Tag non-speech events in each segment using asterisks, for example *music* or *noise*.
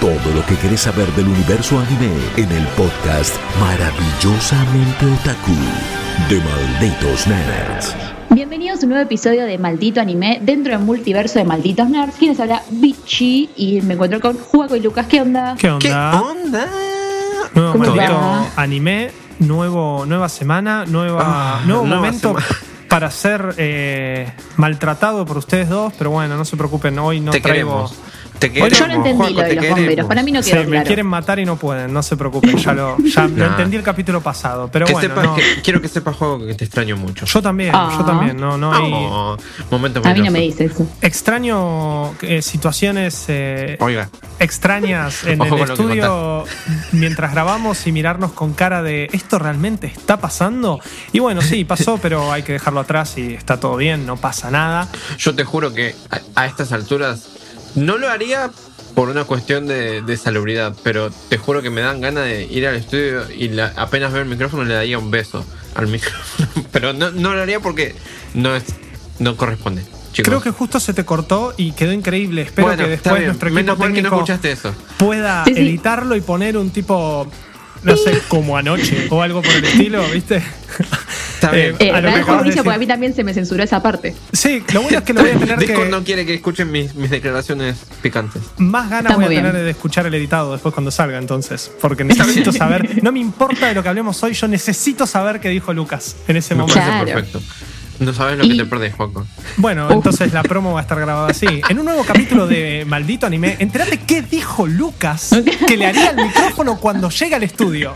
Todo lo que querés saber del universo anime en el podcast Maravillosamente Otaku de Malditos Nerds. Bienvenidos a un nuevo episodio de Maldito Anime dentro del multiverso de Malditos Nerds. Quienes habla Bichi y me encuentro con Juaco y Lucas. ¿Qué onda? ¿Qué onda? ¿Qué onda? Nuevo ¿Cómo maldito anime, nuevo, nueva semana, nueva, Ah, nuevo nueva momento semana. para ser eh, maltratado por ustedes dos, pero bueno, no se preocupen, hoy no te traigo. queremos. Te queremos. Yo no entendí lo de los queremos. bomberos. Para mí no Sí, me quieren matar y no pueden, no se preocupen, ya lo, ya lo *laughs* entendí el capítulo pasado, pero que bueno, sepas no. que, quiero que sepas, Juego, que te extraño mucho. yo también, Ah. yo también, no, no hay- Oh, momento A mí no me dice eso. extraño eh, situaciones eh, Oiga, extrañas en Ojo el estudio mientras grabamos y mirarnos con cara de ¿esto realmente está pasando? Y bueno, sí, pasó, *laughs* pero hay que dejarlo atrás y está todo bien, no pasa nada. yo te juro que a, a estas alturas no lo haría por una cuestión de, de salubridad, pero te juro que me dan ganas de ir al estudio y la- apenas ver el micrófono le daría un beso al *laughs* micrófono. Pero no, no lo haría porque no es no corresponde. Chicos. Creo que justo se te cortó y quedó increíble. Espero Bueno, que después nuestro equipo Menos mal que no técnico escuchaste eso. pueda Sí, sí. editarlo y poner un tipo, no sé, como anoche o algo por el estilo, ¿viste? Está bien. Eh, a lo me que porque a mí también se me censuró esa parte. Sí, lo bueno es que lo voy a tener Discord que... no quiere que escuchen mis, mis declaraciones picantes. Más ganas voy a bien. tener de escuchar el editado después cuando salga, entonces. Porque necesito saber. No me importa de lo que hablemos hoy, yo necesito saber qué dijo Lucas en ese Me momento. Claro. perfecto. No sabes lo que te perdés, Juanco. Bueno, entonces la promo va a estar grabada así. En un nuevo capítulo de Maldito Anime, entérate qué dijo Lucas que le haría al micrófono cuando llega al estudio.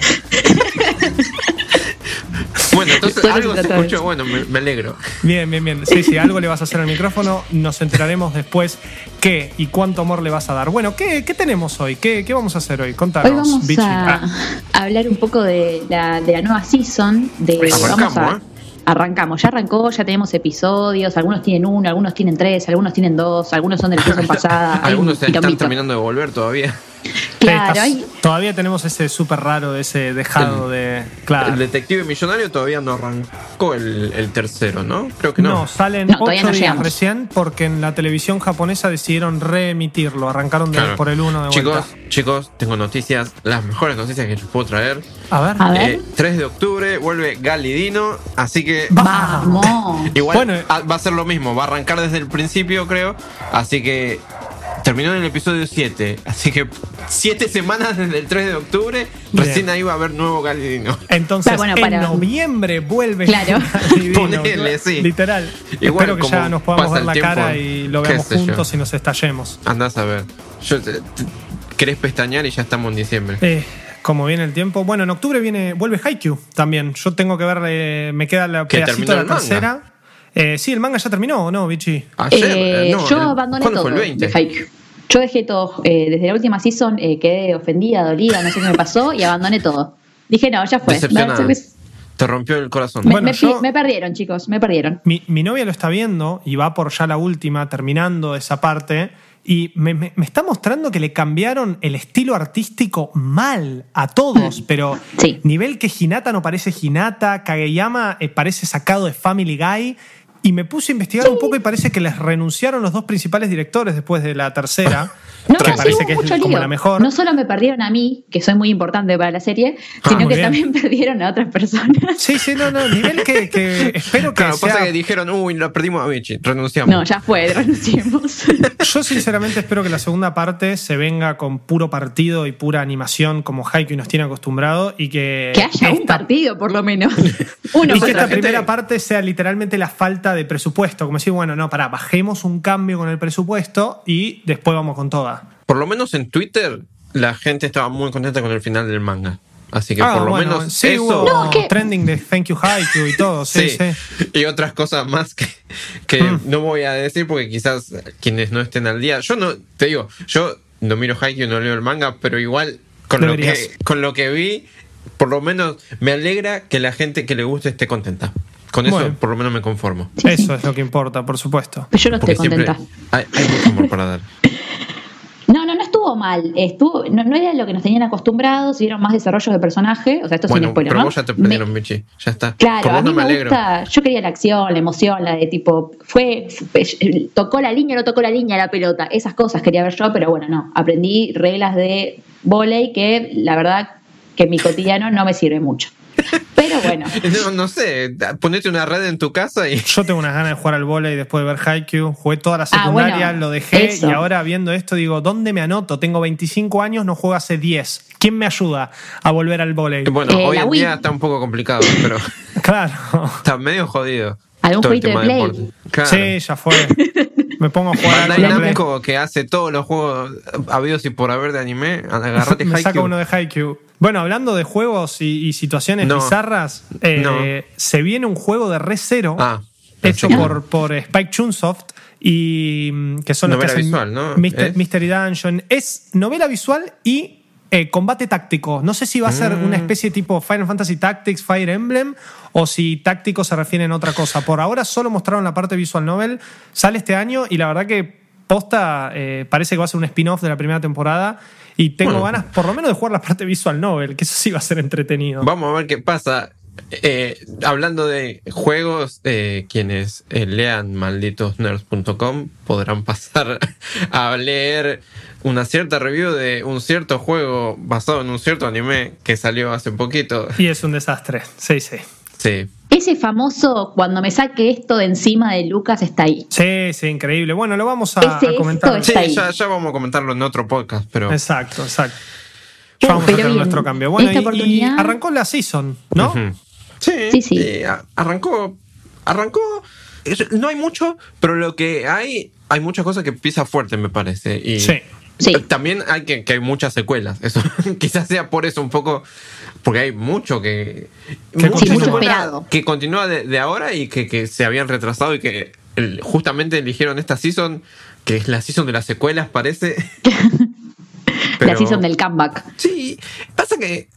Bueno, entonces algo se escuchó. Bueno, me, me alegro. Bien, bien, bien. Sí, sí, algo le vas a hacer al micrófono. Nos enteraremos después qué y cuánto amor le vas a dar. Bueno, ¿qué, qué tenemos hoy? ¿Qué, qué vamos a hacer hoy? Contanos, Hoy vamos Bichi. a, Ah, a hablar un poco de la, de la nueva season. De, Arrancamos, vamos a- ¿eh? Arrancamos, ya arrancó, ya tenemos episodios, algunos tienen uno, algunos tienen tres, algunos tienen dos, algunos son de la *laughs* season pasada. Algunos están quilombito. terminando de volver todavía. Claro, estás- hay, Todavía tenemos ese súper raro, ese dejado de. Claro. El detective millonario todavía no arrancó el, el tercero, ¿no? Creo que No, no. salen No, ocho no días recién porque en la televisión japonesa decidieron reemitirlo. Arrancaron de- Claro. por el uno de Chicos, vuelta. chicos, tengo noticias, las mejores noticias que les puedo traer. A ver. A ver. Eh, 3 de octubre vuelve Galidino, así que vamos. *laughs* igual Bueno. ah, va a ser lo mismo, va a arrancar desde el principio, creo. Así que terminó en el episodio 7, así que 7 semanas desde el 3 de octubre, Bien. recién ahí va a haber nuevo Galidino. Entonces, Bueno, en noviembre vuelve. Claro. *laughs* Ponele, sí. Literal. Igual, Espero que ya nos podamos ver la tiempo, cara y lo veamos yo. juntos y nos estallemos. Andás a ver. Yo, te- te- querés pestañear y ya estamos en diciembre. Eh, como viene el tiempo. Bueno, en octubre viene, vuelve Haikyuu también. Yo tengo que ver, eh, me queda la ¿Que pedacito de la tercera. Eh, sí, el manga ya terminó, ¿o no, Bichi? Ayer, Eh, eh, no, yo el- abandoné ¿cuándo todo fue el 20? de Haikyuu. Yo dejé todo. eh, desde la última season eh, quedé ofendida, dolida, no sé qué me pasó y abandoné todo. Dije, no, ya fue. Te rompió el corazón. me- Bueno, me- yo- me perdieron, chicos, me perdieron. Mi, mi novia lo está viendo y va por ya la última, terminando esa parte. Y me, me- me está mostrando que le cambiaron el estilo artístico mal a todos, pero Sí. nivel que Hinata no parece Hinata, Kageyama parece sacado de Family Guy. Y me puse a investigar un poco y parece que les renunciaron los dos principales directores después de la tercera. *laughs* No, que sí, parece que mucho es como lío. la mejor. No solo me perdieron a mí, que soy muy importante para la serie, Ah, sino que bien. también *laughs* perdieron a otras personas. Sí, sí, no, no, nivel que, que *laughs* espero que Claro, sea... pasa que dijeron, uy, lo perdimos a Vichy, renunciamos. No, ya fue, renunciemos. Yo sinceramente espero que la segunda parte se venga con puro partido y pura animación como Haikyuu nos tiene acostumbrado y que, que haya un partido, por lo menos. Uno y que esta gente. primera parte sea literalmente la falta de presupuesto. Como decir, bueno, no, pará, bajemos un cambio con el presupuesto y después vamos con toda. Por lo menos en Twitter, la gente estaba muy contenta con el final del manga. Así que Ah, por lo bueno, menos sí, eso. hubo No, que- trending de Thank You Haikyuu y todo, *laughs* sí, Sí, sí. y otras cosas más que, que Mm. no voy a decir porque quizás quienes no estén al día. Yo no, te digo, yo no miro Haikyuu, no leo el manga, pero igual con lo, que, con lo que vi, por lo menos me alegra que la gente que le guste esté contenta. Con eso Bueno. por lo menos me conformo. Eso es lo que importa, por supuesto. Pero yo no estoy Porque contenta. hay, hay mucho amor para dar. No, no, no estuvo mal. Estuvo, no, no era lo que nos tenían acostumbrados, vieron más desarrollos de personaje. O sea, esto sin Bueno, spoiler, pero ¿no? vos ya te Me- perdieron, Michi. Ya está. Claro, por a mí no me me, alegro. gusta, yo quería la acción, la emoción, la de tipo, fue, fue- tocó la línea, no tocó la línea la pelota, esas cosas quería ver yo, pero bueno, no, aprendí reglas de volei que la verdad que en mi cotidiano no me sirve mucho. Pero bueno, *laughs* No, no sé, ponete una red en tu casa y. Yo tengo unas ganas de jugar al volei después de ver Haikyuu. Jugué toda la Ah, secundaria, bueno, lo dejé eso. y ahora viendo esto digo, ¿dónde me anoto? Tengo 25 años, no juego hace 10. ¿Quién me ayuda a volver al volei? Bueno, Eh, hoy en Wii. día está un poco complicado, pero *laughs* Claro. está medio jodido. ¿Algún jueguito de Play? Claro. Sí, ya fue. *laughs* Me pongo a jugar Bandai. Namco, que hace todos los juegos habidos y por haber de anime, agarrate *laughs* Me saca uno de Haikyuu. Bueno, hablando de juegos y, y situaciones No. bizarras, eh, No. se viene un juego de Re Zero Ah, hecho por, por Spike Chunsoft y mm, que son los que Novela hacen visual, ¿no? ¿Es? Mystery Dungeon. Es novela visual y eh, combate táctico. No sé si va a ser Mm. una especie tipo Final Fantasy Tactics, Fire Emblem, o si táctico se refiere a otra cosa. Por ahora solo mostraron la parte visual novel. Sale este año y la verdad que posta eh, parece que va a ser un spin-off de la primera temporada. Y tengo Bueno. ganas, por lo menos, de jugar la parte visual novel, que eso sí va a ser entretenido. Vamos a ver qué pasa. Eh, hablando de juegos, eh, quienes eh, lean malditosnerds.com podrán *laughs* pasar a leer una cierta review de un cierto juego basado en un cierto anime que salió hace poquito. Y es un desastre. Sí, sí. Sí. ese famoso cuando me saque esto de encima de Lucas está ahí. Sí, sí, increíble. Bueno, lo vamos a, Ese a comentar. esto Sí, ya, ya vamos a comentarlo en otro podcast, pero Exacto, exacto. Ya vamos a bien, nuestro cambio. Bueno, esta y- y, oportunidad- arrancó la season, ¿no? Sí, Sí, sí. eh, arrancó. Arrancó. No hay mucho, pero lo que hay, hay muchas cosas que pisa fuerte, me parece. Y Sí. Sí. También hay que, que hay muchas secuelas. Eso *laughs* quizás sea por eso un poco. Porque hay mucho que. Que Sí, mucho. Que continúa de, de ahora y que, que se habían retrasado y que el- justamente eligieron esta season, que es la season de las secuelas, parece. *laughs* La Pero- season del comeback. Sí, pasa que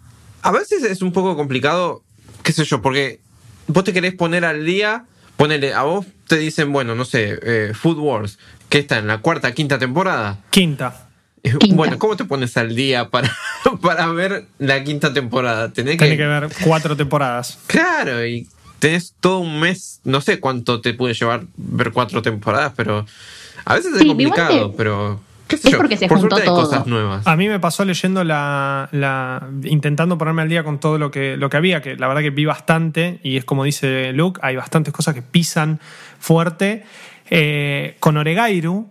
a veces es un poco complicado, qué sé yo, porque vos te querés poner al día, ponele, a vos te dicen, bueno, no sé, eh, Food Wars, que está en la cuarta, quinta temporada. Quinta. Quinta. Bueno, ¿cómo te pones al día para, *laughs* para ver la quinta temporada? Tenés Tiene que, que ver cuatro temporadas. Claro, y tenés todo un mes, no sé cuánto te puede llevar ver cuatro temporadas, pero a veces es Sí, complicado, que- pero qué sé es yo, porque se por juntó todo. cosas nuevas. A mí me pasó leyendo la, la- intentando ponerme al día con todo lo que, lo que había, que la verdad que vi bastante, y es como dice Luke, hay bastantes cosas que pisan fuerte. Eh, con Oregairu,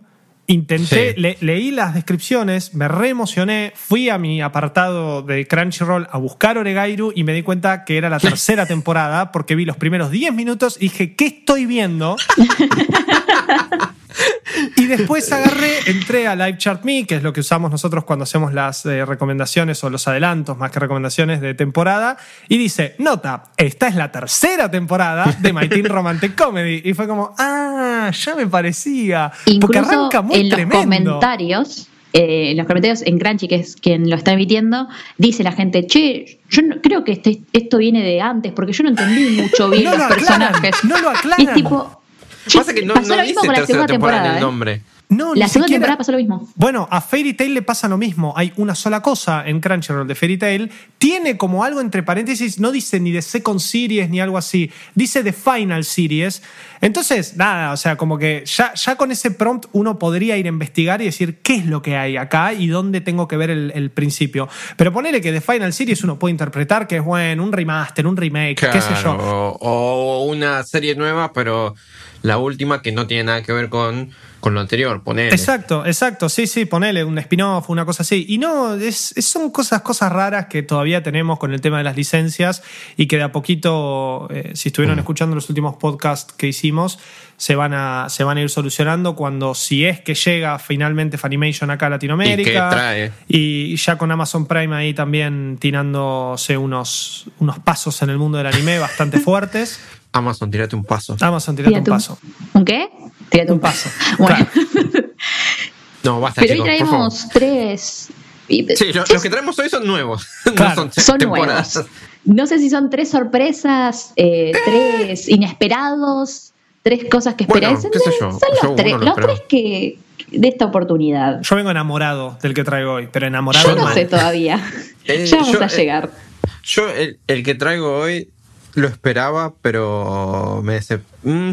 intenté, Sí. le- leí las descripciones, me re emocioné, fui a mi apartado de Crunchyroll a buscar Oregairu y me di cuenta que era la *laughs* tercera temporada porque vi los primeros 10 minutos y dije, ¿qué estoy viendo? *laughs* Y después agarré, entré a Live Chart Me, que es lo que usamos nosotros cuando hacemos las eh, recomendaciones o los adelantos más que recomendaciones de temporada. Y dice, nota, esta es la tercera temporada de My Teen Romantic Comedy. Y fue como, ah, ya me parecía. porque arranca muy en los tremendo. comentarios, eh, en los comentarios en Crunchy, que es quien lo está emitiendo, dice la gente, che, yo no- creo que este- esto viene de antes, porque yo no entendí mucho bien No los lo aclaran, personajes. no lo Y es aclaran. tipo, Pasa que no, pasó no lo dice mismo con la tercera segunda temporada, temporada. en el ¿eh? nombre. No, La segunda siquiera- temporada pasó lo mismo. Bueno, a Fairy Tail le pasa lo mismo. Hay una sola cosa en Crunchyroll de Fairy Tail. Tiene como algo entre paréntesis, no dice ni de Second Series ni algo así. Dice de Final Series. Entonces, nada, o sea, como que ya, ya con ese prompt uno podría ir a investigar y decir qué es lo que hay acá y dónde tengo que ver el, el principio. Pero ponele que de Final Series uno puede interpretar que es, bueno, un remaster, un remake, qué sé yo. O una serie nueva, pero la última que no tiene nada que ver con, con lo anterior, ponele. Exacto, exacto, sí, sí, ponele un spin-off, una cosa así. Y no, es, es- son cosas, cosas raras que todavía tenemos con el tema de las licencias y que de a poquito, eh, si estuvieron escuchando los últimos podcasts que hicimos, se van, a, se van a ir solucionando cuando, si es que llega finalmente Funimation acá a Latinoamérica. Y que trae. Y ya con Amazon Prime ahí también tirándose unos, unos pasos en el mundo del anime bastante *laughs* fuertes. Amazon, tírate un paso. Amazon, tirate un Tírate paso. ¿Un qué? Tírate Un paso. *laughs* Bueno. No, basta, Pero hoy chicos, traemos tres. Sí, lo- los que traemos hoy son nuevos. *laughs* Claro. no son, son temporadas. nuevos. No sé si son tres sorpresas, eh, tres inesperados, tres cosas que Bueno, esperáis. yo, Son yo los tres, lo los tres que de esta oportunidad. Yo vengo enamorado del que traigo hoy, pero enamorado Yo no mal. sé todavía. *laughs* Eh, ya vamos yo, a eh, llegar. Yo, el, el que traigo hoy, lo esperaba, pero me decep... mm,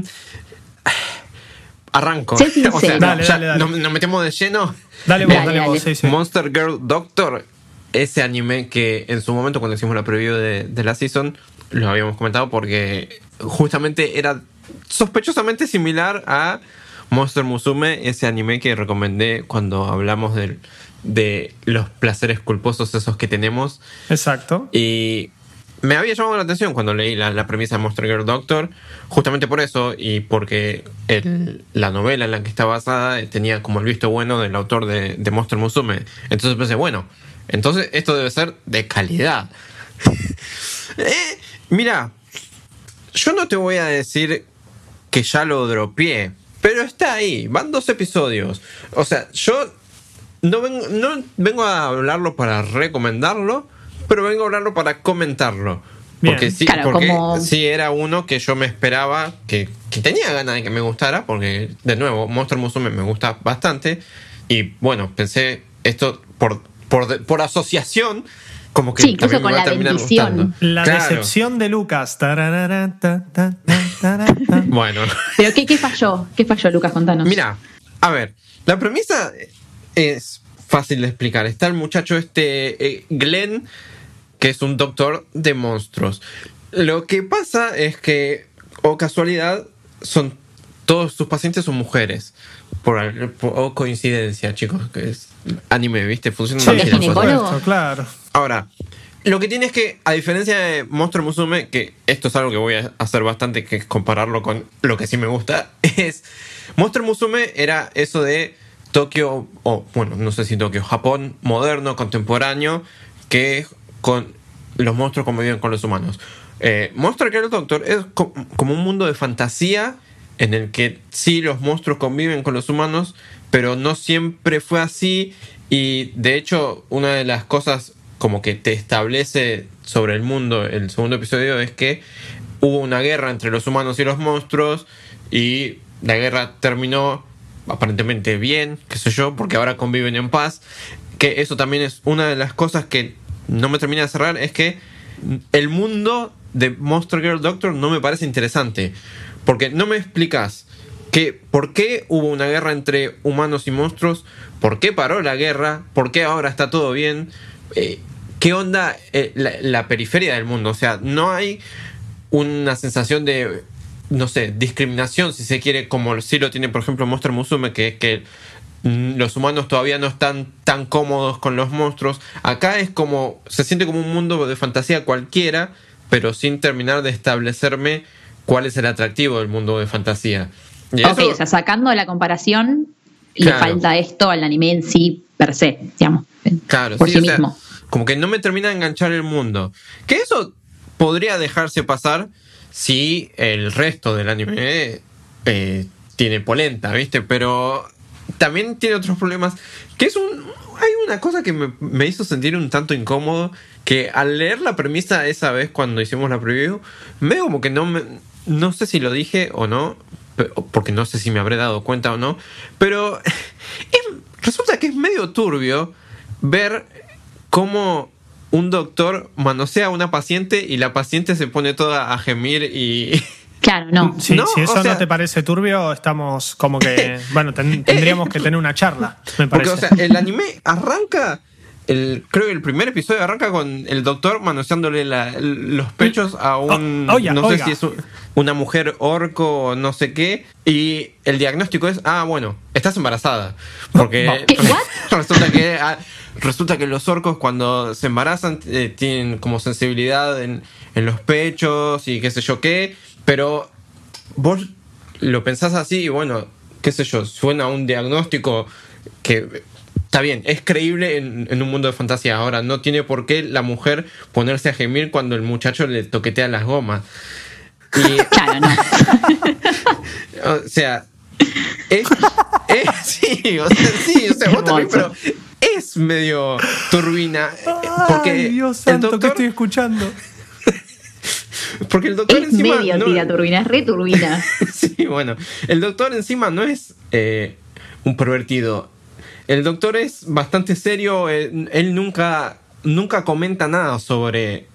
Arranco. Sé sincero. *laughs* Dale, ya dale, dale. Nos, nos metemos de lleno. Dale vos, Dale, dale, vos, dale. sí, sí. Monster Girl Doctor, ese anime que en su momento cuando hicimos la preview de, de la season, lo habíamos comentado porque justamente era sospechosamente similar a Monster Musume, ese anime que recomendé cuando hablamos del- de los placeres culposos esos que tenemos. Exacto. Y me había llamado la atención cuando leí la, premisa de Monster Girl Doctor, justamente por eso y porque la novela en la que está basada tenía como el visto bueno del autor de, de Monster Musume. Entonces pensé, bueno, entonces esto debe ser de calidad. *laughs* Eh, mira, yo no te voy a decir que ya lo dropeé, pero está ahí, van dos episodios. O sea, yo no vengo, no vengo a hablarlo para recomendarlo, pero vengo a hablarlo para comentarlo. Bien. Porque, sí, Claro, porque como- sí era uno que yo me esperaba, que, que tenía ganas de que me gustara, porque de nuevo, Monster Musume me gusta bastante. Y bueno, pensé esto por, por, por asociación, como que Sí, incluso también me con va a la terminar bendición. gustando. La Claro. decepción de Lucas. Tararara. *laughs* Bueno. Pero ¿qué, qué falló? ¿Qué falló, Lucas? Contanos. Mira, a ver, la premisa es fácil de explicar. Está el muchacho este, eh, Glenn, que es un doctor de monstruos. Lo que pasa es que, o casualidad, son todos sus pacientes son mujeres. Por, al- por- o coincidencia, chicos, que es anime, ¿viste? Funciona Sí, así ¿Es las por cosas. ginecólogo? claro. Ahora, lo que tiene es que, a diferencia de Monster Musume, que esto es algo que voy a hacer bastante, que es compararlo con lo que sí me gusta, *laughs* es. Monster Musume era eso de Tokio, o bueno, no sé si Tokio, Japón moderno, contemporáneo, que con los monstruos conviven con los humanos. Eh, Monster Girl Doctor es co- como un mundo de fantasía en el que sí los monstruos conviven con los humanos, pero no siempre fue así y de hecho una de las cosas como que te establece sobre el mundo el segundo episodio es que hubo una guerra entre los humanos y los monstruos y la guerra terminó aparentemente bien, qué sé yo, porque ahora conviven en paz, que eso también es una de las cosas que no me termina de cerrar, es que el mundo de Monster Girl Doctor no me parece interesante, porque no me explicas que por qué hubo una guerra entre humanos y monstruos, por qué paró la guerra, por qué ahora está todo bien, eh, qué onda eh, la, la periferia del mundo, o sea, no hay una sensación de no sé, discriminación, si se quiere, como sí lo tiene, por ejemplo, Monster Musume, que es que mm, los humanos todavía no están tan cómodos con los monstruos. Acá es como, se siente como un mundo de fantasía cualquiera, pero sin terminar de establecerme cuál es el atractivo del mundo de fantasía. Y ok, eso- o sea, sacando la comparación, le falta esto al anime en sí, per se, digamos. Claro, por sí, sí, o sea, mismo. como que no me termina de enganchar el mundo. Que eso podría dejarse pasar si el resto del anime eh, tiene polenta, ¿viste? Pero también tiene otros problemas. Que es un. Hay una cosa que me, me hizo sentir un tanto incómodo. Que al leer la premisa esa vez cuando hicimos la preview, medio como que no me. No sé si lo dije o no. Porque no sé si me habré dado cuenta o no. Pero *laughs* es- resulta que es medio turbio ver cómo un doctor manosea a una paciente y la paciente se pone toda a gemir y... *laughs* Claro, no. Sí, No, si eso o sea- no te parece turbio, estamos como que. *laughs* Bueno, ten- tendríamos que tener una charla, me Porque, parece. o sea, el anime arranca... El, creo que el primer episodio arranca con el doctor manoseándole la- los pechos a un... Oh, oiga, no sé oiga. si es un- una mujer orco o no sé qué. Y el diagnóstico es, ah, bueno, estás embarazada. Porque ¿Qué? *laughs* Resulta que... ah, Resulta que los orcos cuando se embarazan eh, tienen como sensibilidad en, en los pechos y qué sé yo qué, pero vos lo pensás así y bueno, qué sé yo, suena a un diagnóstico que está bien, es creíble en, en un mundo de fantasía. Ahora, no tiene por qué la mujer ponerse a gemir cuando el muchacho le toquetea las gomas. Y, *laughs* Claro, no. *laughs* o sea, es, es- *laughs* sí, o sea, sí, o sea, vos también, pero es medio turbina. eh, Porque Ay, Dios el santo, ¿qué doctor, estoy escuchando? *laughs* porque el doctor Es encima medio no- tira turbina, es re turbina. *laughs* sí, bueno, el doctor encima no es eh, un pervertido. El doctor es bastante serio. Él, él nunca, nunca comenta nada sobre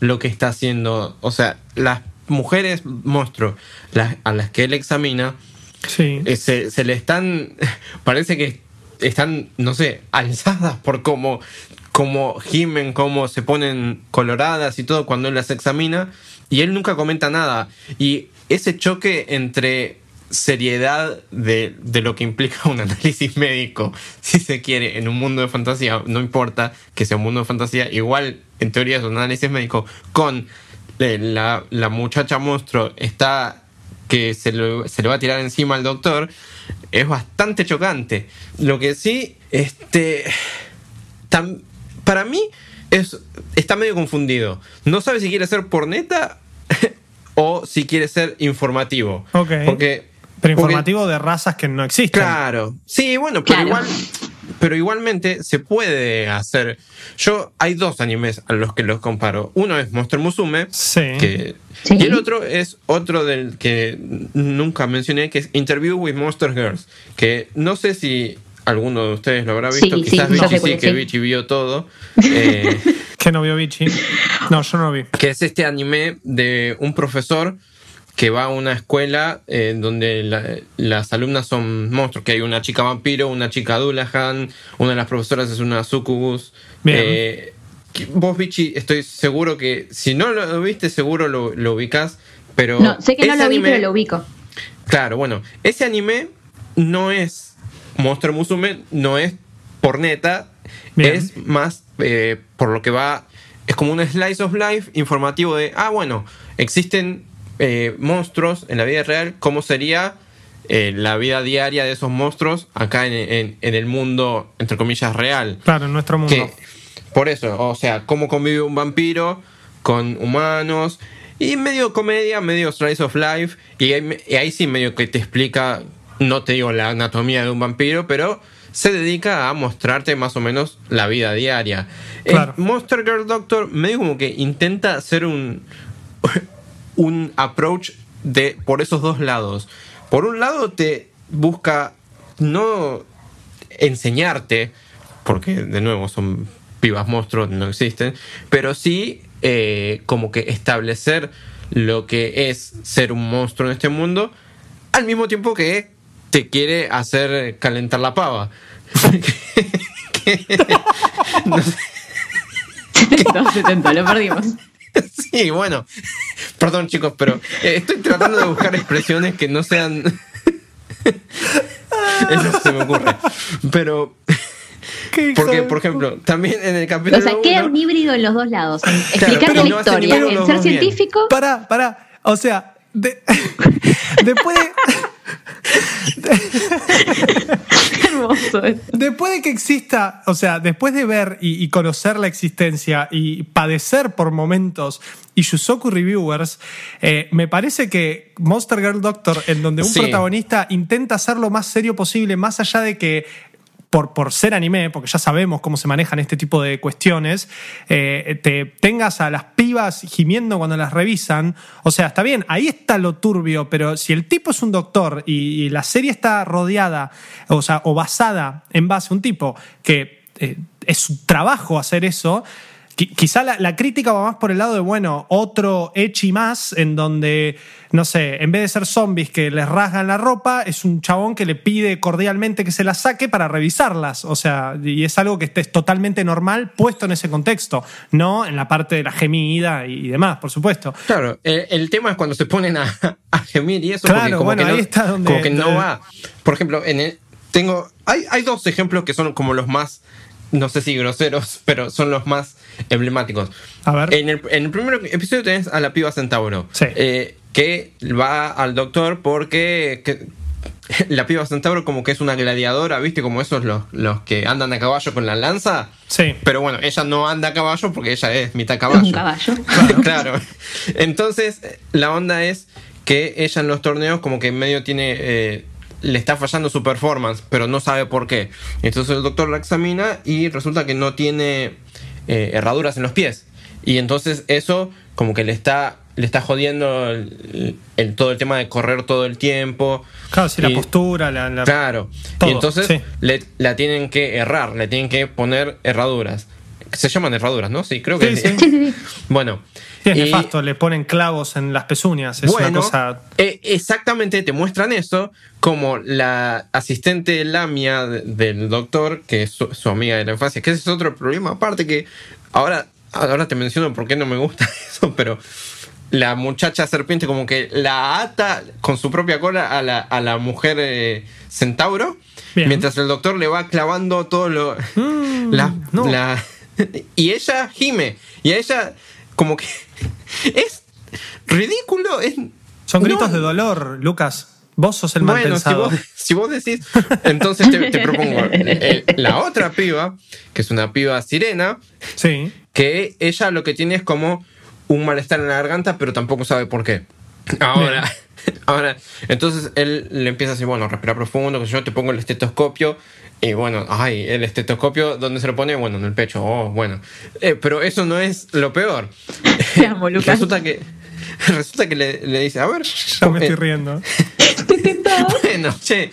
lo que está haciendo. O sea, las mujeres monstruo las, a las que él examina Sí. eh, se, se le están. *laughs* Parece que están, no sé, alzadas por cómo, cómo gimen, cómo se ponen coloradas y todo cuando él las examina. Y él nunca comenta nada. Y ese choque entre seriedad de, de lo que implica un *laughs* análisis médico, si se quiere, en un mundo de fantasía, no importa que sea un mundo de fantasía, igual en teoría es un análisis médico, con eh, la, la muchacha monstruo está que se, lo- se le va a tirar encima al doctor, es bastante chocante. Lo que sí, este. tam- para mí, es, está medio confundido. No sabe si quiere ser por neta *laughs* o si quiere ser informativo. Ok. Porque. Pero porque- informativo de razas que no existen. Claro. Sí, bueno, pero Claro. igual. Pero igualmente se puede hacer. Yo, hay dos animes a los que los comparo. Uno es Monster Musume, Sí. que, Sí. y el otro es otro del que nunca mencioné, que es Interview with Monster Girls. Que no sé si alguno de ustedes lo habrá visto. Sí, Quizás Vichy sí, que. Vichy vio todo. *laughs* Eh, ¿Que no vio Vichy? No, yo no lo vi. que es este anime de un profesor que va a una escuela eh, donde la- las alumnas son monstruos, que hay una chica vampiro, una chica Dullahan, una de las profesoras es una sucubus. Eh, que- vos, Vichy, estoy seguro que si no lo viste, seguro lo, lo ubicás, pero... No, sé que no lo vi, pero lo ubico. Claro, bueno, ese anime no es Monster Musume, no es por neta, Bien. es más eh, por lo que va, es como un slice of life informativo de, ah, bueno, existen eh, monstruos en la vida real, ¿cómo sería eh, la vida diaria de esos monstruos acá en, en- en el mundo, entre comillas, real? Claro, en nuestro mundo. Que, por eso, o sea, cómo convive un vampiro con humanos. Y medio comedia, medio slice of life. Y ahí, y ahí sí medio que te explica, no te digo la anatomía de un vampiro, pero se dedica a mostrarte más o menos la vida diaria. Eh. Monster Girl Doctor medio como que intenta hacer un, un approach de por esos dos lados. Por un lado te busca no enseñarte, porque de nuevo son pibas monstruos, no existen, pero sí eh, como que establecer lo que es ser un monstruo en este mundo, al mismo tiempo que te quiere hacer calentar la pava. *laughs* *laughs* No sé. 70, 70, lo perdimos. *laughs* Sí, bueno. Perdón, chicos, pero eh, estoy tratando de buscar expresiones que no sean. *laughs* Eso se me ocurre. Pero. ¿Qué hijo Porque, por ejemplo, también en el capítulo. O sea, queda uno- un híbrido en los dos lados. Claro, pero la no historia, en los ser científico. Pará, pará. O sea, de- *laughs* después, de, Hermoso esto. después de que exista, o sea, después de ver y, y conocer la existencia y padecer por momentos y Yusoku Reviewers, eh, me parece que Monster Girl Doctor, en donde un Sí. protagonista intenta ser lo más serio posible, más allá de que por, ser anime, porque ya sabemos cómo se manejan este tipo de cuestiones, eh, te tengas a las pibas gimiendo cuando las revisan. O sea, está bien, ahí está lo turbio, pero si el tipo es un doctor y, y la serie está rodeada, o sea, o basada en base a un tipo que eh, es su trabajo hacer eso. Qui- Quizá la, la crítica va más por el lado de, bueno, otro echi más, en donde, no sé, en vez de ser zombies que les rasgan la ropa, es un chabón que le pide cordialmente que se las saque para revisarlas. O sea, y es algo que es totalmente normal puesto en ese contexto, no en la parte de la gemida y demás, por supuesto. Claro, el, el tema es cuando se ponen a, a gemir y eso. Claro, como bueno, que no, ahí está donde- Como que no va. Por ejemplo, en el- tengo. Hay, hay dos ejemplos que son como los más. No sé si groseros, *laughs* pero son los más emblemáticos. A ver. En el, en el primer episodio tenés a la piba Centauro. Sí. eh, que va al doctor porque. que- *laughs* la piba Centauro como que es una gladiadora, ¿viste? Como esos los, los que andan a caballo con la lanza. Sí. Pero bueno, ella no anda a caballo porque ella es mitad Es caballo. un caballo. *laughs* Claro. Entonces, la onda es que ella en los torneos como que medio tiene eh, le está fallando su performance, pero no sabe por qué. Entonces el doctor la examina y resulta que no tiene eh, herraduras en los pies. Y entonces eso como que le está le está jodiendo el, todo el tema de correr todo el tiempo. Claro, si la postura, la, Claro. y entonces le, la tienen que errar, le tienen que poner herraduras. Se llaman herraduras, ¿no? Sí, creo que sí. sí. *laughs* Bueno. es nefasto, le ponen clavos en las pezuñas. Es una cosa. Eh, exactamente, te muestran eso como la asistente Lamia del doctor, que es su, su amiga de la infancia, que ese es otro problema. Aparte que ahora, ahora te menciono por qué no me gusta *laughs* eso, pero la muchacha serpiente como que la ata con su propia cola a la, a la mujer eh, centauro, mientras el doctor le va clavando todo lo... Mm, la, y ella gime, y a ella como que *laughs* es ridículo. Es, Son gritos de dolor, Lucas. Vos sos el mal bueno, si vos, si vos, decís, *laughs* entonces te, propongo la otra piba, que es una piba sirena, sí. que ella lo que tiene es como un malestar en la garganta, pero tampoco sabe por qué. Ahora, *laughs* ahora, entonces él le empieza a decir, bueno, respira profundo, que yo te pongo el estetoscopio. Y bueno, ay, el estetoscopio, ¿dónde se lo pone? Bueno, en el pecho. Oh, bueno. Eh, pero eso no es lo peor. *laughs* resulta que *laughs* resulta que le, le, dice, a ver. Ya me estoy riendo. bueno, che.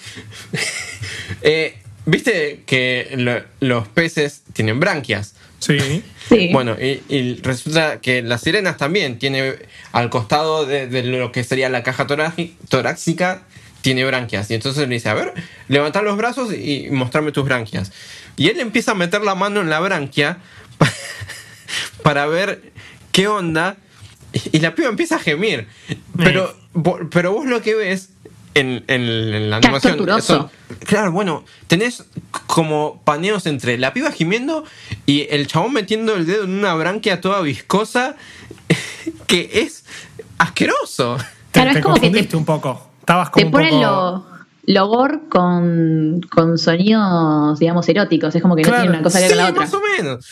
Eh, Viste que los peces tienen branquias. Sí. Bueno, y, resulta que las sirenas también tiene al costado de, lo que sería la caja torácica, tiene branquias. Y entonces le dice, a ver, levantar los brazos y mostrarme tus branquias. Y él empieza a meter la mano en la branquia *laughs* para ver qué onda. Y la piba empieza a gemir. Pero, pero vos lo que ves en, en, la animación. claro, bueno, tenés como paneos entre la piba gimiendo y el chabón metiendo el dedo en una branquia toda viscosa *laughs* que es asqueroso. Claro, te, es como que te, un poco. Estabas como te ponen lo, lo con, con, sonidos, digamos, eróticos. Es como que no tiene una cosa que ver con la otra. más o menos.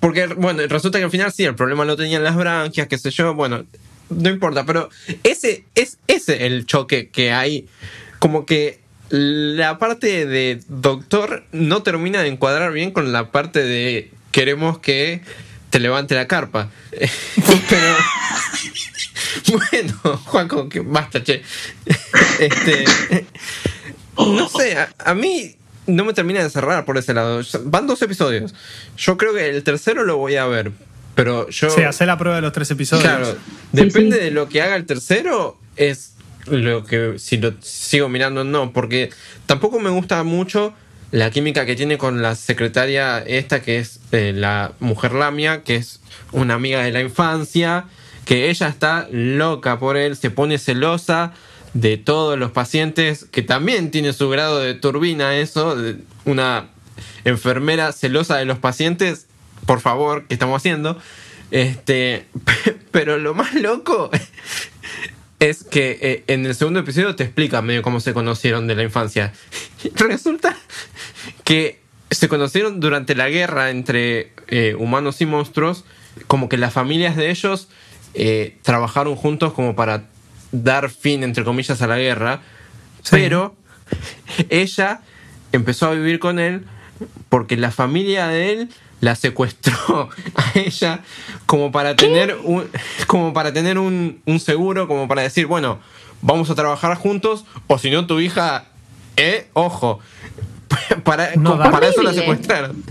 Porque, bueno, resulta que al final sí, el problema lo tenían las branquias, qué sé yo. Bueno, no importa, pero ese es ese el choque que hay. Como que la parte de doctor no termina de encuadrar bien con la parte de queremos que te levante la carpa. *laughs* pero. *laughs* bueno, Juanco, que basta, che. *laughs* Este. No sé, a, mí no me termina de cerrar por ese lado. Van dos episodios. Yo creo que el tercero lo voy a ver, pero yo. Sí, hace la prueba de los tres episodios. Claro, depende de lo que haga el tercero, es lo que si lo sigo mirando no, porque tampoco me gusta mucho la química que tiene con la secretaria esta que es eh, la mujer Lamia, que es una amiga de la infancia, que ella está loca por él, se pone celosa de todos los pacientes, que también tiene su grado de turbina eso, una enfermera celosa de los pacientes por favor, ¿qué estamos haciendo? Este, *laughs* pero lo más loco *laughs* es que eh, en el segundo episodio te explica medio cómo se conocieron de la infancia. *laughs* Resulta que se conocieron durante la guerra entre eh, humanos y monstruos, como que las familias de ellos eh, trabajaron juntos como para dar fin, entre comillas, a la guerra, pero ella empezó a vivir con él porque la familia de él la secuestró *laughs* a ella como para tener un como para tener un, seguro como para decir bueno vamos a trabajar juntos o si no tu hija eh ojo *laughs* para, para eso la secuestraron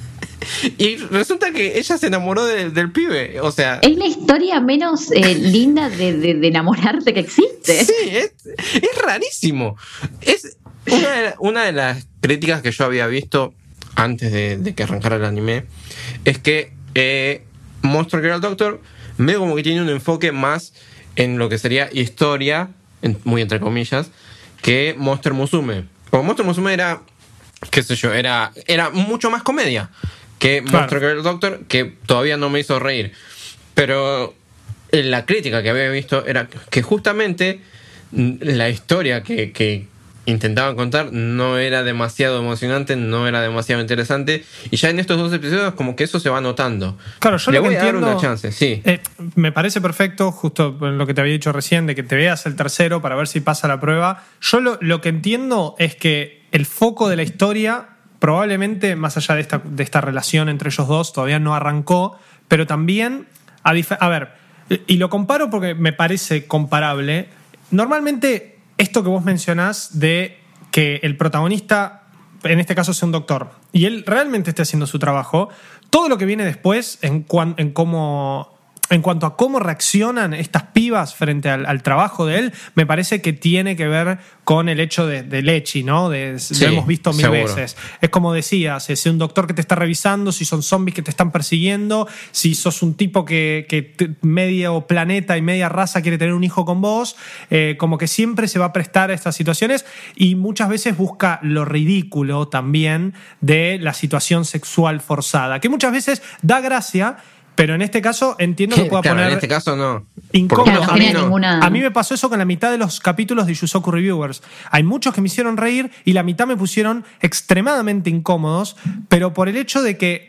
*laughs* y resulta que ella se enamoró del pibe, o sea... Es la historia menos eh, linda de, enamorarte que existe. Sí, es, rarísimo. Es una de, una de las críticas que yo había visto antes de, que arrancara el anime, es que eh, Monster Girl Doctor medio como que tiene un enfoque más en lo que sería historia, muy entre comillas, que Monster Musume. Como Monster Musume era, qué sé yo, era, era mucho más comedia que Monster Girl Doctor, que todavía no me hizo reír. Pero la crítica que había visto era que justamente la historia que, intentaban contar no era demasiado emocionante, no era demasiado interesante. Y ya en estos dos episodios, como que eso se va notando. Claro, yo Le lo que voy a dar una chance, sí. eh, me parece perfecto, justo lo que te había dicho recién, de que te veas el tercero para ver si pasa la prueba. Yo lo, lo que entiendo es que el foco de la historia, probablemente más allá de esta, de esta relación entre ellos dos, todavía no arrancó, pero también, a ver, y lo comparo porque me parece comparable. Normalmente, esto que vos mencionás de que el protagonista, en este caso, sea un doctor, y él realmente esté haciendo su trabajo, todo lo que viene después en, cuan- en cómo. En cuanto a cómo reaccionan estas pibas frente al, al trabajo de él, me parece que tiene que ver con el hecho de, de Lechi, ¿no? De, Sí, lo hemos visto mil seguro. veces. Es como decías, es un doctor que te está revisando, si son zombies que te están persiguiendo, si sos un tipo que, que medio planeta y media raza quiere tener un hijo con vos, eh, como que siempre se va a prestar a estas situaciones y muchas veces busca lo ridículo también de la situación sexual forzada, que muchas veces da gracia. Pero en este caso entiendo que pueda Claro, poner en este caso no. incómodo. Claro, no a mí genera no. ninguna- A mí me pasó eso con la mitad de los capítulos de Yusoku Reviewers. Hay muchos que me hicieron reír y la mitad me pusieron extremadamente incómodos, pero por el hecho de que,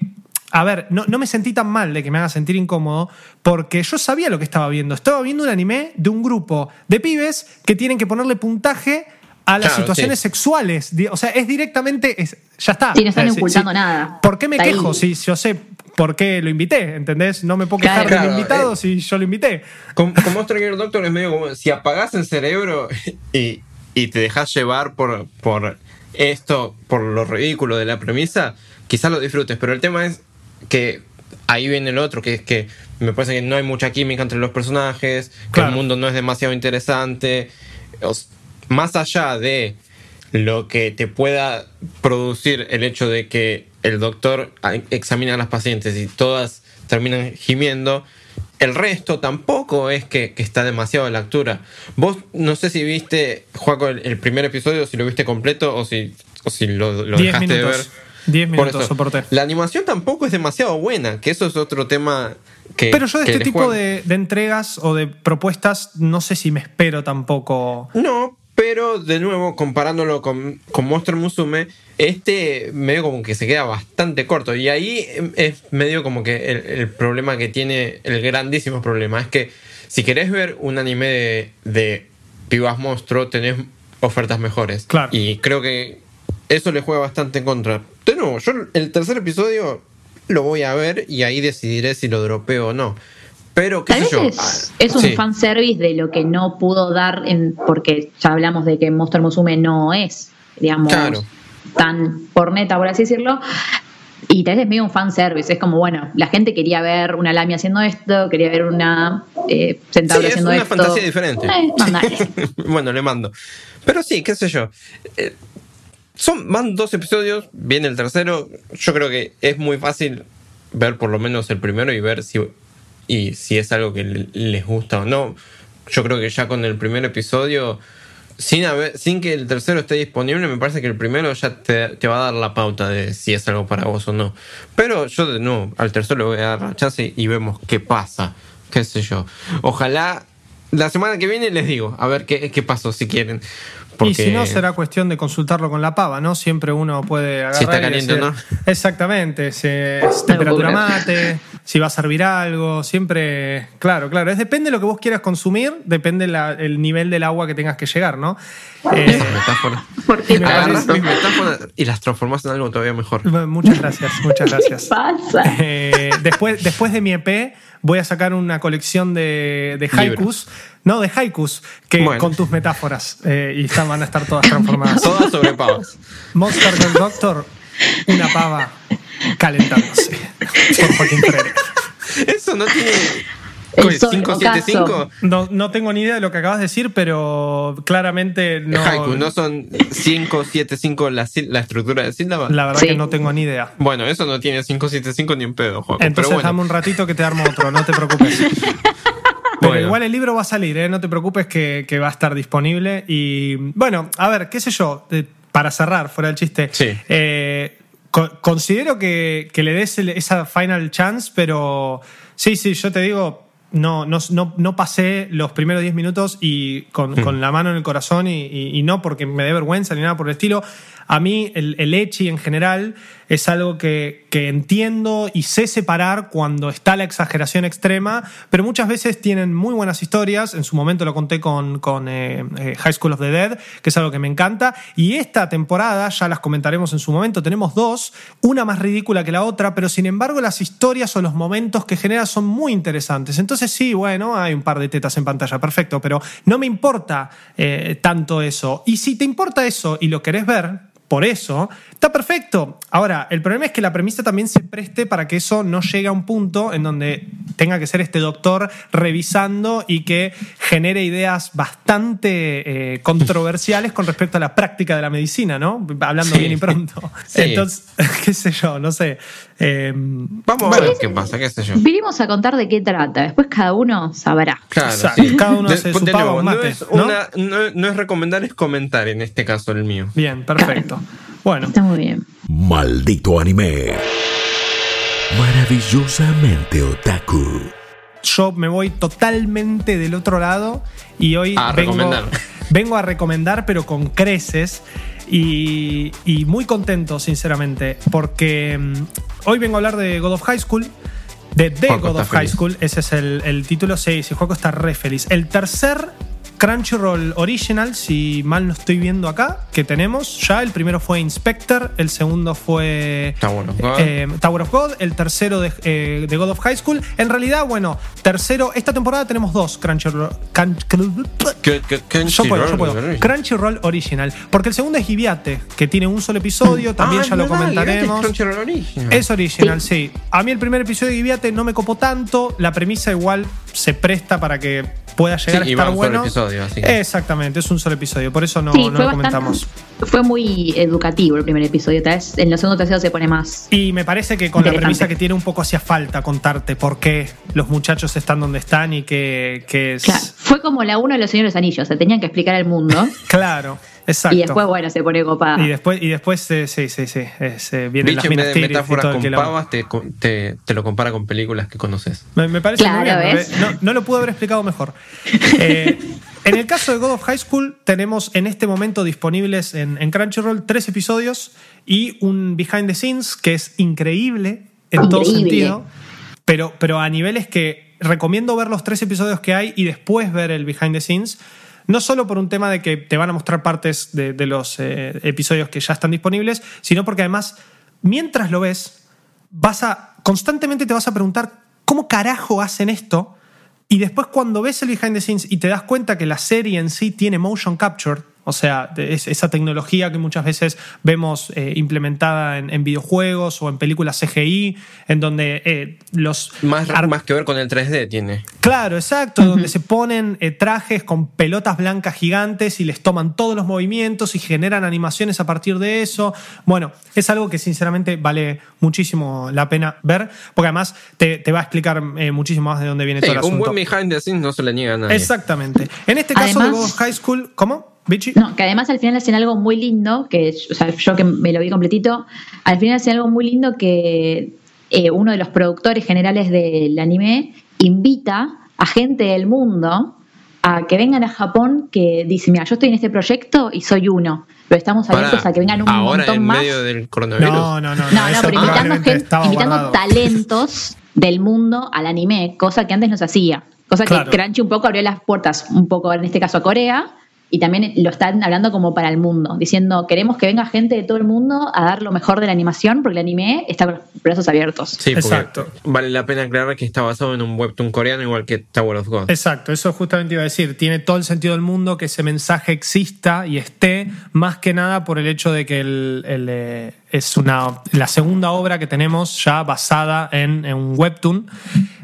a ver, no, no me sentí tan mal de que me haga sentir incómodo, porque yo sabía lo que estaba viendo. Estaba viendo un anime de un grupo de pibes que tienen que ponerle puntaje a las Claro, situaciones sí. sexuales. O sea, es directamente, es- ya está. Sí, no están ocultando nada. ¿Por qué me Está quejo si yo sé por qué lo invité? ¿Entendés? No me puedo quejar Claro. del invitado eh. si yo lo invité. Con, con Monster Doctor es medio como si apagás el cerebro *laughs* y, y te dejas llevar por, por esto, por lo ridículo de la premisa, quizás lo disfrutes. Pero el tema es que ahí viene el otro, que es que me parece que no hay mucha química entre los personajes, que Claro. el mundo no es demasiado interesante. Os- más allá de lo que te pueda producir el hecho de que el doctor a- examina a las pacientes y todas terminan gimiendo, el resto tampoco es que, que está demasiado a la altura. Vos no sé si viste, Juaco, el, el primer episodio, si lo viste completo o si, o si lo, lo Diez dejaste de ver. minutos. Diez Por minutos eso, soporté. La animación tampoco es demasiado buena, que eso es otro tema que... Pero yo de este tipo de entregas o de propuestas no sé si me espero tampoco. No, pero de nuevo, comparándolo con, con Monster Musume, este medio como que se queda bastante corto. Y ahí em, es medio como que el, el problema que tiene, el grandísimo problema, es que si querés ver un anime de, de pibas monstruo, tenés ofertas mejores. Claro. Y creo que eso le juega bastante en contra. De nuevo, yo el tercer episodio lo voy a ver y ahí decidiré si lo dropeo o no. Pero, qué Tal vez yo. es, es un Sí. fanservice de lo que no pudo dar, en, porque ya hablamos de que Monster Musume no es, digamos, Claro. tan por neta, por así decirlo. Y tal vez es medio un fanservice. Es como, bueno, la gente quería ver una Lami haciendo esto, quería ver una eh, Centauro Sí, es haciendo una esto. fantasía diferente. Eh, *laughs* bueno, le mando. Pero sí, qué sé yo. Eh, son, van dos episodios, viene el tercero. Yo creo que es muy fácil ver por lo menos el primero y ver si, y si es algo que le- les gusta o no. Yo creo que ya con el primer episodio, sin, haber- sin que el tercero esté disponible, me parece que el primero ya te, te va a dar la pauta de si es algo para vos o no. Pero yo de nuevo, al tercero le voy a dar la chance y vemos qué pasa. Qué sé yo. Ojalá la semana que viene les digo, a ver qué, qué pasó si quieren. Porque Y si no, será cuestión de consultarlo con la pava, ¿no? Siempre uno puede agarrar Si está caliente decir- no. Exactamente, si es *laughs* temperatura ocurre. mate, si va a servir algo, siempre... Claro, claro, es depende de lo que vos quieras consumir, depende la- el nivel del agua que tengas que llegar, ¿no? Eh, Esas metáforas. ¿Por qué Me Agarras mis metáforas y las transformas en algo todavía mejor. muchas gracias, muchas gracias. ¿Qué pasa? Eh, después, después de mi EP voy a sacar una colección de, de haikus, no, de haikus, que Bueno. con tus metáforas eh, y están- van a estar todas transformadas. *laughs* Todas sobre pavas. Monster Girl Doctor, una pava calentándose. *laughs* Por Joaquín Freire. Eso no tiene. El sol, 575 ocaso. No, no tengo ni idea de lo que acabas de decir, pero claramente no. haiku, no son 575 la, la estructura de sílaba. La verdad Sí. que no tengo ni idea. Bueno, eso no tiene 575 ni en pedo, Juan. Entonces Pero bueno, dame un ratito que te armo otro, no te preocupes. *laughs* Pero Bueno. igual el libro va a salir, ¿eh? no te preocupes que, que va a estar disponible. Y bueno, a ver, qué sé yo, para cerrar, fuera del chiste. Sí. eh, co- considero que, que le des esa final chance, pero sí, sí, yo te digo, no, no, no, no pasé los primeros 10 minutos y con, Mm. con la mano en el corazón y, y- y no porque me dé vergüenza ni nada por el estilo. A mí el, el ecchi en general es algo que, que entiendo y sé separar cuando está la exageración extrema, pero muchas veces tienen muy buenas historias. En su momento lo conté con, con eh, eh, High School of the Dead, que es algo que me encanta. Y esta temporada, ya las comentaremos en su momento, tenemos dos, una más ridícula que la otra, pero sin embargo las historias o los momentos que genera son muy interesantes. Entonces sí, bueno, hay un par de tetas en pantalla, perfecto, pero no me importa eh, tanto eso. Y si te importa eso y lo querés ver, por eso, está perfecto. Ahora, el problema es que la premisa también se preste para que eso no llegue a un punto en donde tenga que ser este doctor revisando y que genere ideas bastante eh, controversiales con respecto a la práctica de la medicina, ¿no? Hablando Sí. bien y pronto. *laughs* Sí. Entonces, *laughs* qué sé yo, no sé. Eh, Vamos a ver qué pasa, qué sé yo. Vinimos a contar de qué trata, después cada uno sabrá. Claro, sí. cada uno su de nuevo, o no mate, es una- no- no es recomendar, es comentar en este caso el mío. bien, perfecto. Bueno, Está muy bien. Maldito anime. Maravillosamente otaku. yo me voy totalmente del otro lado y hoy A vengo, recomendar. *laughs* vengo a recomendar, pero con creces. Y, y muy contento, sinceramente, porque mm, hoy vengo a hablar de God of High School. De The Juaco God of High feliz. School, ese es el, el título. Sí, sí, Juaco está re feliz. El tercer Crunchyroll Original, si mal no estoy viendo acá, que tenemos ya. El primero fue Inspector, el segundo fue Tower of God. eh, Tower of God, el tercero de, eh, de God of High School. En realidad, bueno, tercero, esta temporada tenemos dos Crunchyroll. Can- yo puedo, yo puedo. Crunchyroll. Original. Porque el segundo es Giviate, que tiene un solo episodio, también Ah, ya lo es verdad, comentaremos. es Crunchyroll Original. Es original, sí. A mí el primer episodio de Giviate no me copó tanto. La premisa igual se presta para que pueda llegar Sí, a estar un solo bueno. episodio, así que- Exactamente, es un solo episodio. Por eso no, sí, no lo bastante. comentamos. Fue muy educativo el primer episodio. Tal vez en los segundos terceros se pone más. Y me parece que con la premisa que tiene un poco hacía falta contarte por qué los muchachos están donde están y que, que es... Claro, fue como la uno de los señores anillos. Se tenían que explicar al mundo. *laughs* Claro, exacto. y después, bueno, se pone copada. Y después, y después eh, sí, sí, sí, es, eh, vienen Bicho, las en vez minas de metáforas todo con pavas, te, te, te lo compara con películas que conoces. Me, me parece muy Claro, bien. ¿ves? No, no lo pude haber explicado mejor. *laughs* Eh, en el caso de God of High School, tenemos en este momento disponibles en, en Crunchyroll tres episodios y un behind the scenes que es increíble en todo Increíble. sentido, pero, pero a niveles que recomiendo ver los tres episodios que hay y después ver el behind the scenes. No solo por un tema de que te van a mostrar partes de, los eh, episodios que ya están disponibles, sino porque además, mientras lo ves, vas a constantemente te vas a preguntar cómo carajo hacen esto y después cuando ves el behind the scenes y te das cuenta que la serie en sí tiene motion capture o sea, es esa tecnología que muchas veces vemos eh, implementada en, en videojuegos o en películas CGI, en donde eh, los... Más, más que ver con el 3D tiene. Claro, exacto, donde se ponen eh, trajes con pelotas blancas gigantes y les toman todos los movimientos y generan animaciones a partir de eso. Bueno, es algo que sinceramente vale muchísimo la pena ver, porque además te, te va a explicar eh, muchísimo más de dónde viene Sí, todo el un asunto. buen behind the scenes no se le niega a nadie. Exactamente. En este caso Además- High School, ¿cómo? Bichi. No, que además al final hacen algo muy lindo, que o sea, yo que me lo vi completito, al final hacen algo muy lindo que eh, uno de los productores generales del anime invita a gente del mundo a que vengan a Japón que dice, mira, yo estoy en este proyecto y soy uno, pero estamos abiertos a que vengan un ahora montón en más. medio del coronavirus. No, no, no. No, no, eso pero invitando, gente, invitando talentos del mundo al anime, cosa que antes no se hacía. Cosa Claro. que Crunchy un poco abrió las puertas, un poco en este caso a Corea, y también lo están hablando como para el mundo, diciendo queremos que venga gente de todo el mundo a dar lo mejor de la animación, porque el anime está con los brazos abiertos. Sí, Exacto. vale la pena aclarar que está basado en un webtoon coreano igual que Tower of God. Exacto, eso justamente iba a decir. Tiene todo el sentido del mundo que ese mensaje exista y esté, más que nada por el hecho de que el, el, eh, es una, la segunda obra que tenemos ya basada en, en un webtoon.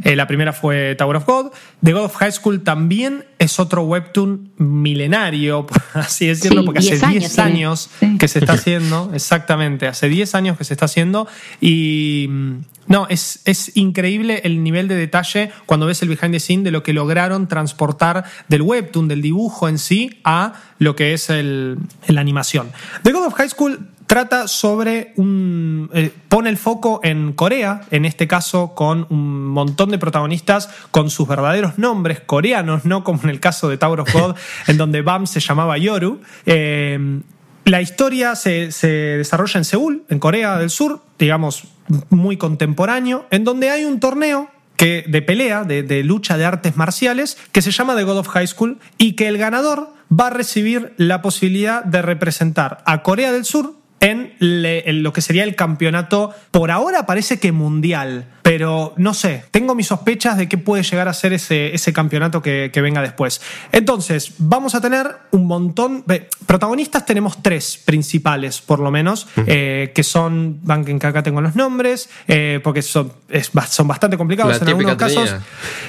Eh, la primera fue Tower of God. The God of High School también es otro webtoon milenario, *laughs* por así decirlo, Sí, porque hace 10 años 10 tiene. años Sí. que se está haciendo, exactamente, hace 10 años que se está haciendo y mm, no, es, es increíble el nivel de detalle cuando ves el behind the scene de lo que lograron transportar del webtoon, del dibujo en sí, a lo que es el, la animación. The God of High School trata sobre un. eh, pone el foco en Corea, en este caso con un montón de protagonistas con sus verdaderos nombres coreanos, no como en el caso de Tower of God, *laughs* en donde Bam se llamaba Yoru. Eh, la historia se, se desarrolla en Seúl, en Corea del Sur, digamos, muy contemporáneo, en donde hay un torneo que, de pelea, de, de lucha de artes marciales, que se llama The God of High School y que el ganador va a recibir la posibilidad de representar a Corea del Sur en, le- en lo que sería el campeonato, por ahora parece que mundial, pero no sé, tengo mis sospechas de qué puede llegar a ser ese, ese campeonato que, que venga después. Entonces, vamos a tener un montón, ve, protagonistas tenemos tres principales, por lo menos, eh, que son, banquen que acá tengo los nombres, eh, porque son, es son bastante complicados La en algunos casos.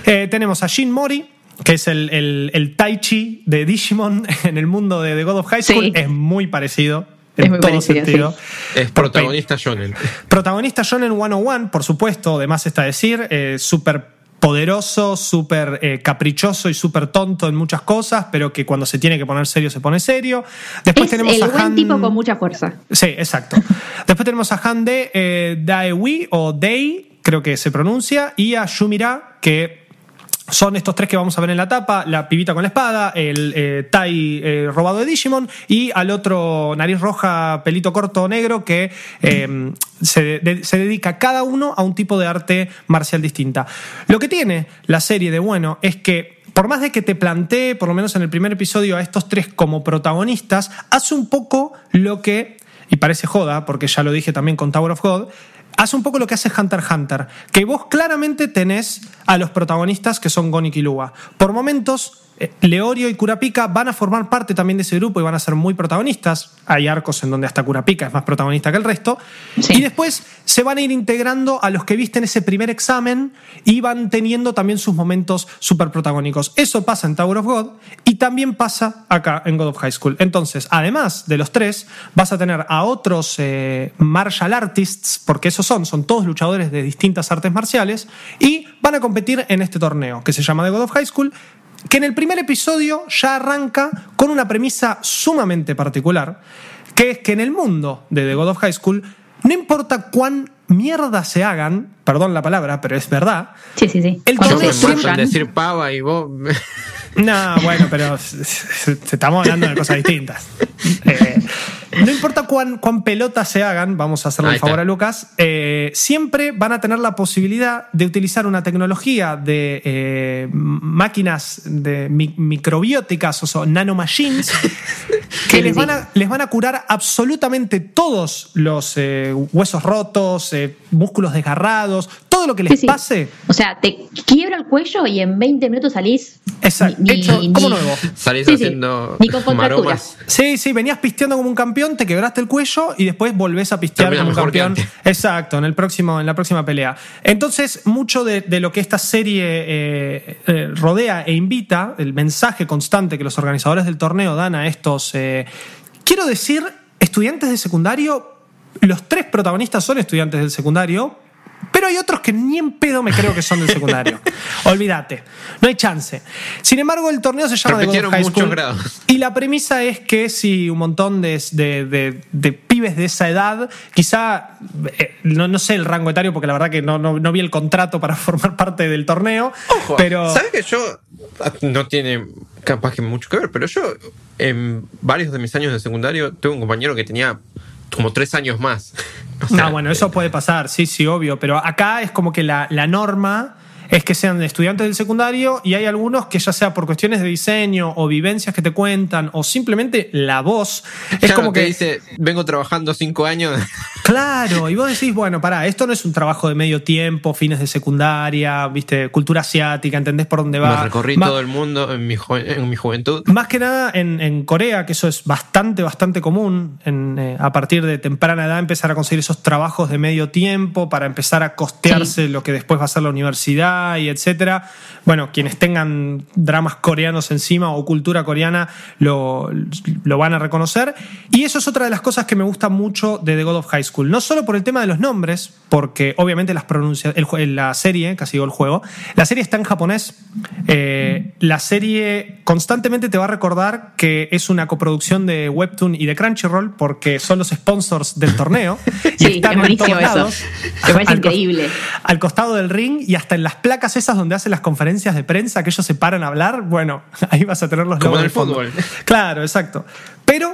Eh, tenemos a Shin Mori, que es el, el, el Tai Chi de Digimon *laughs* en el mundo de The God of High School. Sí. Es muy parecido. Es En muy todo parecido, sentido. sí. Es Por protagonista Shonen. Protagonista Shonen 101, por supuesto, además está decir, eh, súper poderoso, súper eh, caprichoso y súper tonto en muchas cosas, pero que cuando se tiene que poner serio se pone serio. Después Es tenemos el a buen Han... tipo con mucha fuerza. Sí, exacto. Después tenemos a Han De eh, Daewi o Dei, creo que se pronuncia, y a Shumira, que son estos tres que vamos a ver en la tapa: la pibita con la espada, el eh, Tai eh, robado de Digimon y al otro nariz roja, pelito corto negro que eh, se, se dedica cada uno a un tipo de arte marcial distinta. Lo que tiene la serie de bueno es que por más de que te plantee, por lo menos en el primer episodio, a estos tres como protagonistas, hace un poco lo que, y parece joda, porque ya lo dije también con Tower of God, hace un poco lo que hace Hunter x Hunter, que vos claramente tenés a los protagonistas que son Gon y Killua. Por momentos, eh, Leorio y Kurapika van a formar parte también de ese grupo y van a ser muy protagonistas. Hay arcos en donde hasta Kurapika es más protagonista que el resto. Sí. Y después se van a ir integrando a los que viste en ese primer examen y van teniendo también sus momentos súper protagónicos. Eso pasa en Tower of God y también pasa acá en God of High School. Entonces, además de los tres, vas a tener a otros eh, martial artists, porque esos son, son todos luchadores de distintas artes marciales, y van a competir en este torneo que se llama The God of High School, que en el primer episodio ya arranca con una premisa sumamente particular, que es que en el mundo de The God of High School, no importa cuán mierda se hagan, perdón la palabra, pero es verdad, Sí, sí, sí. El torneo se Yo me siempre- matan escuchan. decir pava y vos. *laughs* No, bueno, pero estamos hablando de cosas distintas. *laughs* Eh, no importa cuán, cuán pelotas se hagan, vamos a hacerle el favor a Lucas, eh, siempre van a tener la posibilidad de utilizar una tecnología de eh, máquinas de mi- microbióticas, o sea, nanomachines, *laughs* que les van, a, les van a curar absolutamente todos los huesos rotos, músculos desgarrados, todo lo que les Sí, sí. pase. O sea, te quiebra el cuello y en 20 minutos salís. Exacto, ni- hecho ni- como ni- nuevo. Salís Sí, haciendo Ni con. Sí, sí, venías pisteando como un campeón, te quebraste el cuello y después volvés a pistear Termina como un campeón. Exacto, en, el próximo, en la próxima pelea. Entonces, mucho de, de lo que esta serie eh, eh, rodea e invita, el mensaje constante que los organizadores del torneo dan a estos, eh, quiero decir, estudiantes de secundario, los tres protagonistas son estudiantes del secundario, pero hay otros que ni en pedo me creo que son del secundario. *laughs* Olvídate, no hay chance. Sin embargo, el torneo se llama The God of High School. grados. Y la premisa es que si un montón de, de- de- de pibes de esa edad, quizá, eh, no, no sé el rango etario, porque la verdad que no, no- no vi el contrato para *laughs* formar parte del torneo, Ojo, pero... ¿Sabes que yo ah, no tiene capaz que mucho que ver? Pero yo en varios de mis años de secundario tuve un compañero que tenía como tres años más. *laughs* O sea, no, bueno, eso puede pasar, sí, sí, obvio, pero acá es como que la, la norma es que sean estudiantes del secundario y hay algunos que ya sea por cuestiones de diseño o vivencias que te cuentan o simplemente la voz, es claro, como te que... dice, vengo trabajando cinco años. *laughs* Claro, y vos decís, bueno, pará, esto no es un trabajo de medio tiempo, fines de secundaria, viste, cultura asiática, entendés por dónde va. Me recorrí Ma- todo el mundo en mi, en mi juventud. Más que nada en, en Corea, que eso es bastante, bastante común, en, eh, a partir de temprana edad empezar a conseguir esos trabajos de medio tiempo para empezar a costearse lo que después va a ser la universidad Sentai, etcétera. Bueno, quienes tengan dramas coreanos encima o cultura coreana lo, lo van a reconocer. Y eso es otra de las cosas que me gusta mucho de The God of High School. No solo por el tema de los nombres, porque obviamente las pronuncia el, la serie, casi digo el juego, la serie está en japonés. Eh, la serie constantemente te va a recordar que es una coproducción de Webtoon y de Crunchyroll, porque son los sponsors del torneo. *laughs* y Sí, están es en todos buenísimo eso. Me parece Al increíble. al costado del ring y hasta en las placas esas donde hacen las conferencias de prensa que ellos se paran a hablar, bueno, *laughs* ahí vas a tener los Como logos en el fondo. fútbol. Claro, exacto. Pero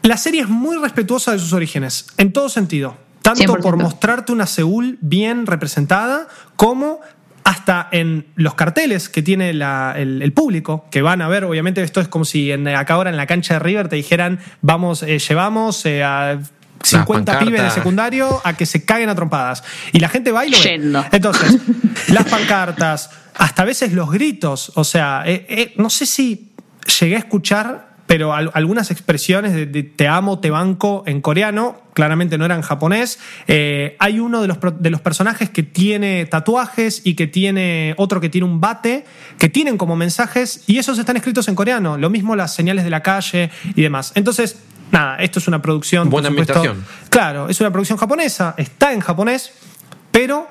la serie es muy respetuosa de sus orígenes, en todo sentido. Tanto 100%. por mostrarte una Seúl bien representada, como hasta en los carteles que tiene la- el, el público, que van a ver, obviamente esto es como si en, acá ahora en la cancha de River te dijeran, vamos, eh, llevamos eh, a 50 pancarta. pibes de secundario a que se caguen a trompadas. Y la gente va y lo ve. Yendo. Entonces, *laughs* las pancartas, hasta a veces los gritos, o sea, eh, eh, no sé si llegué a escuchar, pero al- algunas expresiones de, de te amo, te banco en coreano, claramente no eran japonés. Eh, hay uno de los, de los personajes que tiene tatuajes y que tiene otro que tiene un bate, que tienen como mensajes y esos están escritos en coreano. Lo mismo las señales de la calle y demás. Entonces, nada, esto es una producción. Buena ambientación. Claro, es una producción japonesa, está en japonés, pero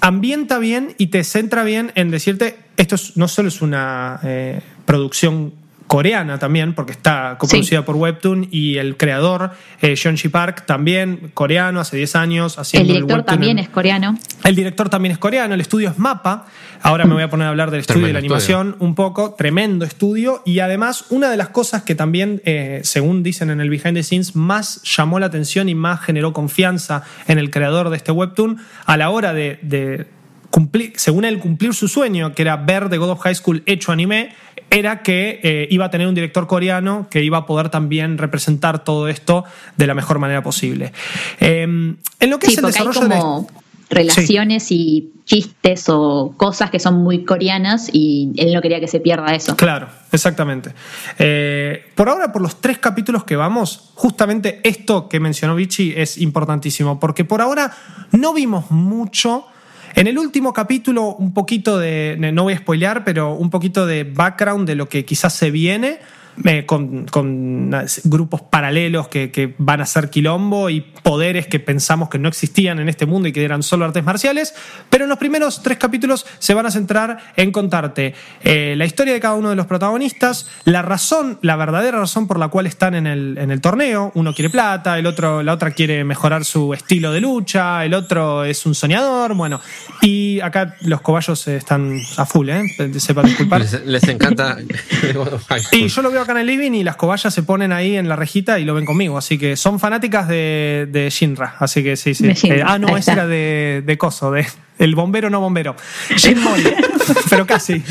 ambienta bien y te centra bien en decirte, esto es- no solo es una eh, producción coreana también, porque está coproducida Sí. por Webtoon y el creador, eh, Jeonji Park, también coreano, hace 10 años El haciendo director Webtoon también en- es coreano. el director también es coreano, el estudio es Mapa. Ahora me voy a poner a hablar del estudio de la Tremendo animación un poco. Tremendo estudio. Y además, una de las cosas que también, eh, según dicen en el behind the scenes, más llamó la atención y más generó confianza en el creador de este webtoon a la hora de, de cumplir, según él, cumplir su sueño, que era ver The God of High School hecho anime, era que eh, iba a tener un director coreano que iba a poder también representar todo esto de la mejor manera posible. Eh, en lo que Sí, es el desarrollo de como relaciones y chistes o cosas que son muy coreanas y él no quería que se pierda eso. Claro, exactamente. Eh, por ahora, por los tres capítulos que vamos, justamente esto que mencionó Vichy es importantísimo, porque por ahora no vimos mucho. En el último capítulo, un poquito de, no voy a spoilear, pero un poquito de background de lo que quizás se viene. Eh, con, con, grupos paralelos que, que van a ser quilombo y poderes que pensamos que no existían en este mundo y que eran solo artes marciales. Pero en los primeros tres capítulos se van a centrar en contarte eh, la historia de cada uno de los protagonistas, la razón, la verdadera razón por la cual están en el, en el torneo. Uno quiere plata, el otro, la otra quiere mejorar su estilo de lucha, el otro es un soñador. Bueno, y acá los cobayos están a full, ¿eh? Sepa disculpar. Les, les encanta. *laughs* *laughs* Y yo lo veo acá en el living y las cobayas se ponen ahí en la rejita y lo ven conmigo. Así que son fanáticas de, de Shinra. Así que sí, sí. Eh, ah, no, está. era de, de Coso, de el bombero no bombero. Shinmon. *laughs* pero casi.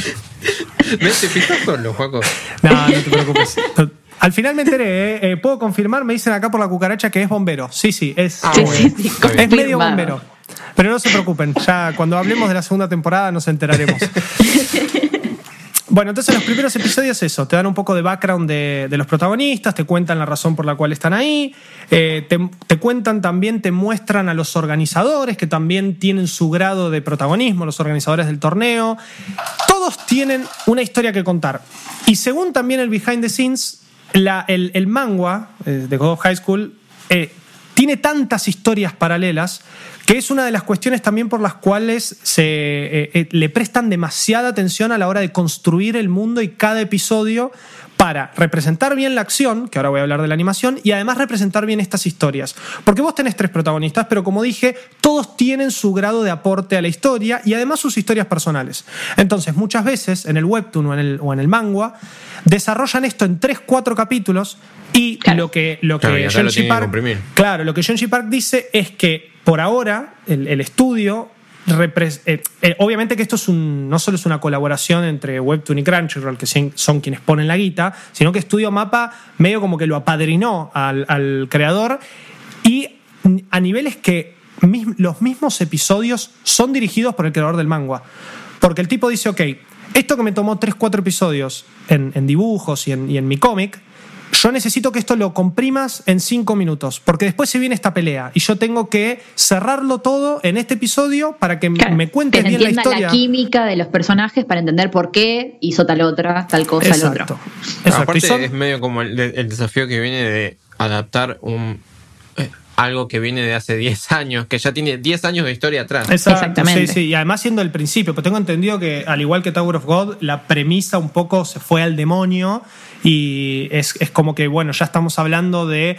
¿Ves? Te fijas solo, Juaco. No, no te preocupes. Al final me enteré, ¿eh? Eh, puedo confirmar, me dicen acá por la cucaracha que es bombero. Sí, sí, es, Ah, Sí, sí, sí, es medio bombero. Pero no se preocupen, ya cuando hablemos de la segunda temporada nos enteraremos. *laughs* Bueno, entonces los primeros episodios eso, te dan un poco de background de, los protagonistas, te cuentan la razón por la cual están ahí, eh, te, cuentan también, te muestran a los organizadores que también tienen su grado de protagonismo, los organizadores del torneo. Todos tienen una historia que contar. Y según también el behind the scenes, el manga eh, de God of High School eh, tiene tantas historias paralelas que es una de las cuestiones también por las cuales se, eh, eh, le prestan demasiada atención a la hora de construir el mundo y cada episodio para representar bien la acción, que ahora voy a hablar de la animación, y además representar bien estas historias. Porque vos tenés tres protagonistas, pero como dije, todos tienen su grado de aporte a la historia y además sus historias personales. Entonces, muchas veces en el webtoon o en el, o en el manga, desarrollan esto en tres, cuatro capítulos y Claro. lo que, lo que Claro, lo que Park- comprimir. Claro, lo que Jeonji Park dice es que por ahora el, estudio eh, eh, obviamente que esto es un, no solo es una colaboración entre Webtoon y Crunchyroll, que son quienes ponen la guita, sino que Estudio Mapa medio como que lo apadrinó al, creador y a niveles que los mismos episodios son dirigidos por el creador del manga. Porque el tipo dice, ok, esto que me tomó 3-4 episodios en, dibujos y en mi cómic, yo necesito que esto lo comprimas en cinco minutos, porque después se viene esta pelea y yo tengo que cerrarlo todo en este episodio para que Claro, me cuentes que se bien la historia. química de los personajes para entender por qué hizo tal otra, tal cosa el Exacto. otro. Exacto. Y Aparte son- es medio como el, el desafío que viene de adaptar un algo que viene de hace 10 años, que ya tiene 10 años de historia atrás. Exacto, Exactamente. sí, sí. Y además siendo el principio, pero tengo entendido que al igual que Tower of God, la premisa un poco se fue al demonio y es, es como que, bueno, ya estamos hablando de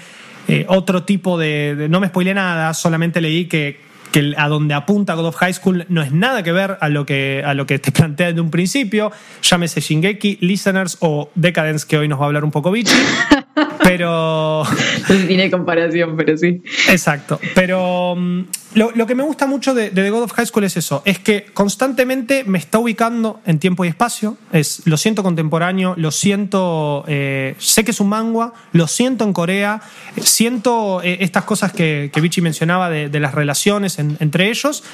eh, otro tipo de, de- No me spoilé nada, solamente leí que, que a donde apunta God of High School no es nada que ver a lo que, a lo que te *laughs* plantea desde un principio, llámese Shingeki, Listeners o Decadence, que hoy nos va a hablar un poco Vichy. *laughs* Pero No tiene comparación, pero sí. Exacto. Pero mm, lo, lo que me gusta mucho de, de The God of High School es eso: es que constantemente me está ubicando en tiempo y espacio. Es, lo siento contemporáneo, lo siento. eh, sé que es un manga, lo siento en Corea, siento eh, estas cosas que, que Vichy mencionaba de, de las relaciones en- entre ellos.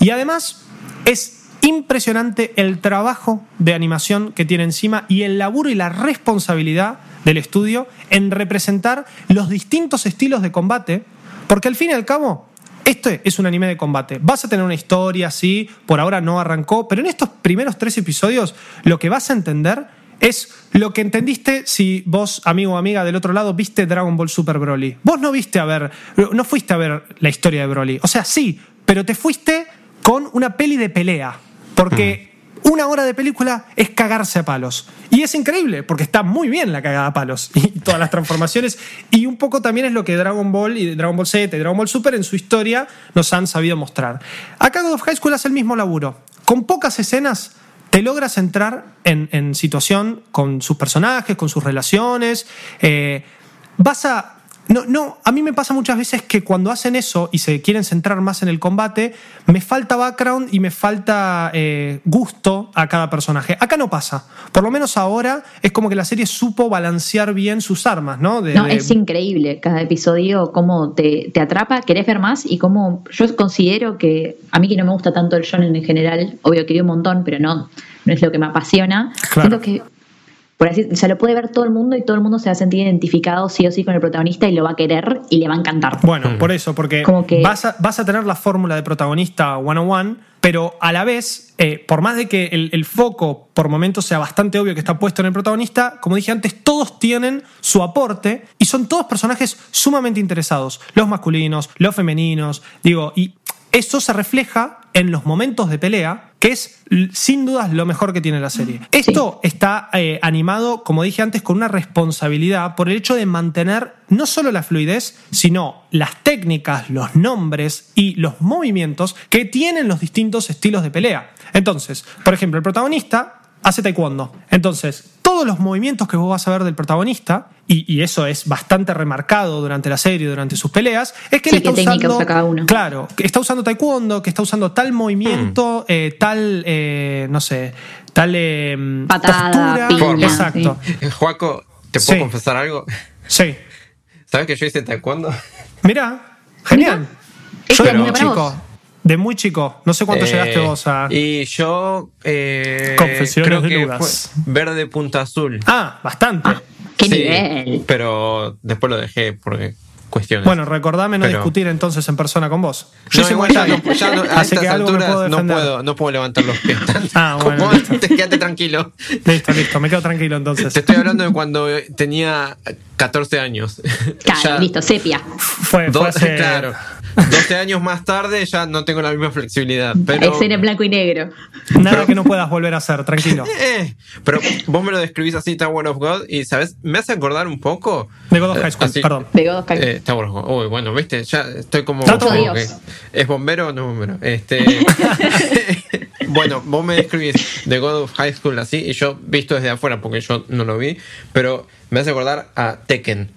Y además, es impresionante el trabajo de animación que tiene encima y el laburo y la responsabilidad del estudio en representar los distintos estilos de combate, porque al fin y al cabo, este es un anime de combate. Vas a tener una historia, sí, por ahora no arrancó, pero en estos primeros tres episodios lo que vas a entender es lo que entendiste si vos, amigo o amiga del otro lado, viste Dragon Ball Super Broly. Vos no viste a ver, no fuiste a ver la historia de Broly. O sea, sí, pero te fuiste con una peli de pelea. Porque una hora de película es cagarse a palos. Y es increíble, porque está muy bien la cagada a palos. *laughs* Y todas las transformaciones. Y un poco también es lo que Dragon Ball y Dragon Ball Z y Dragon Ball Super en su historia nos han sabido mostrar. Acá God of High School hace el mismo laburo. Con pocas escenas te logras entrar en, situación con sus personajes, con sus relaciones. eh, vas a. No, no, a mí me pasa muchas veces que cuando hacen eso y se quieren centrar más en el combate, me falta background y me falta eh, gusto a cada personaje. Acá no pasa. Por lo menos ahora es como que la serie supo balancear bien sus armas, ¿no? De- No, de- es increíble cada episodio, cómo te, te atrapa, querés ver más y cómo yo considero que a mí que no me gusta tanto el shonen en general, obvio que un montón, pero no, no es lo que me apasiona. Claro. Siento que, por así lo puede ver todo el mundo y todo el mundo se va a sentir identificado sí o sí con el protagonista y lo va a querer y le va a encantar. Bueno, por eso, porque Como que- vas, a, vas a tener la fórmula de protagonista one-on-one, pero a la vez, eh, por más de que el, el foco por momentos sea bastante obvio que está puesto en el protagonista, como dije antes, todos tienen su aporte y son todos personajes sumamente interesados. Los masculinos, los femeninos, digo, y eso se refleja en los momentos de pelea, que es sin dudas lo mejor que tiene la serie. Esto está eh, animado, como dije antes, con una responsabilidad por el hecho de mantener no solo la fluidez, sino las técnicas, los nombres y los movimientos que tienen los distintos estilos de pelea. Entonces, por ejemplo, el protagonista hace taekwondo. Entonces, todos los movimientos que vos vas a ver del protagonista, y, y eso es bastante remarcado durante la serie, durante sus peleas, es que Sí, él está qué técnica usando, usa cada uno. Claro, que está usando taekwondo, que está usando tal movimiento, eh, tal, eh, no sé, tal eh, Patada, postura. piña, Exacto. Eh, Juaco, ¿te puedo Sí. confesar algo? Sí. ¿Sabes que yo hice taekwondo? Mirá, genial. Yo como muy chico. vos. De muy chico. No sé cuánto Eh, llegaste vos a. Y yo. Eh, Confesiones creo de que Lucas. fue verde punta azul. Ah, bastante. ¡Qué Sí, nivel! Pero después lo dejé por cuestiones. Bueno, recordame no Pero- discutir entonces en persona con vos. Yo No, igual ya no, ya no- a *laughs* así estas que alturas puedo no puedo, no puedo levantar los pies. Ah, *laughs* bueno, antes, quédate tranquilo. Listo, listo, me quedo tranquilo entonces. Te estoy hablando de cuando tenía 14 años. Claro, *laughs* Ya listo, sepia. Fue, fue hace- Claro. 12 años más tarde ya no tengo la misma flexibilidad. Pero, Es ser en blanco y negro. Nada que no puedas volver a hacer, tranquilo. *laughs* Eh, pero vos me lo describís así, Tower of God, y ¿sabes? Me hace acordar un poco. De God of High eh, School, así- perdón. De God of High- Eh, Tower of God. Uy, bueno, viste, ya estoy como. Que- ¿Es bombero o no bombero? Este. *laughs* *laughs* bueno, vos me describís de God of High School así, y yo visto desde afuera, porque yo no lo vi, pero me hace acordar a Tekken.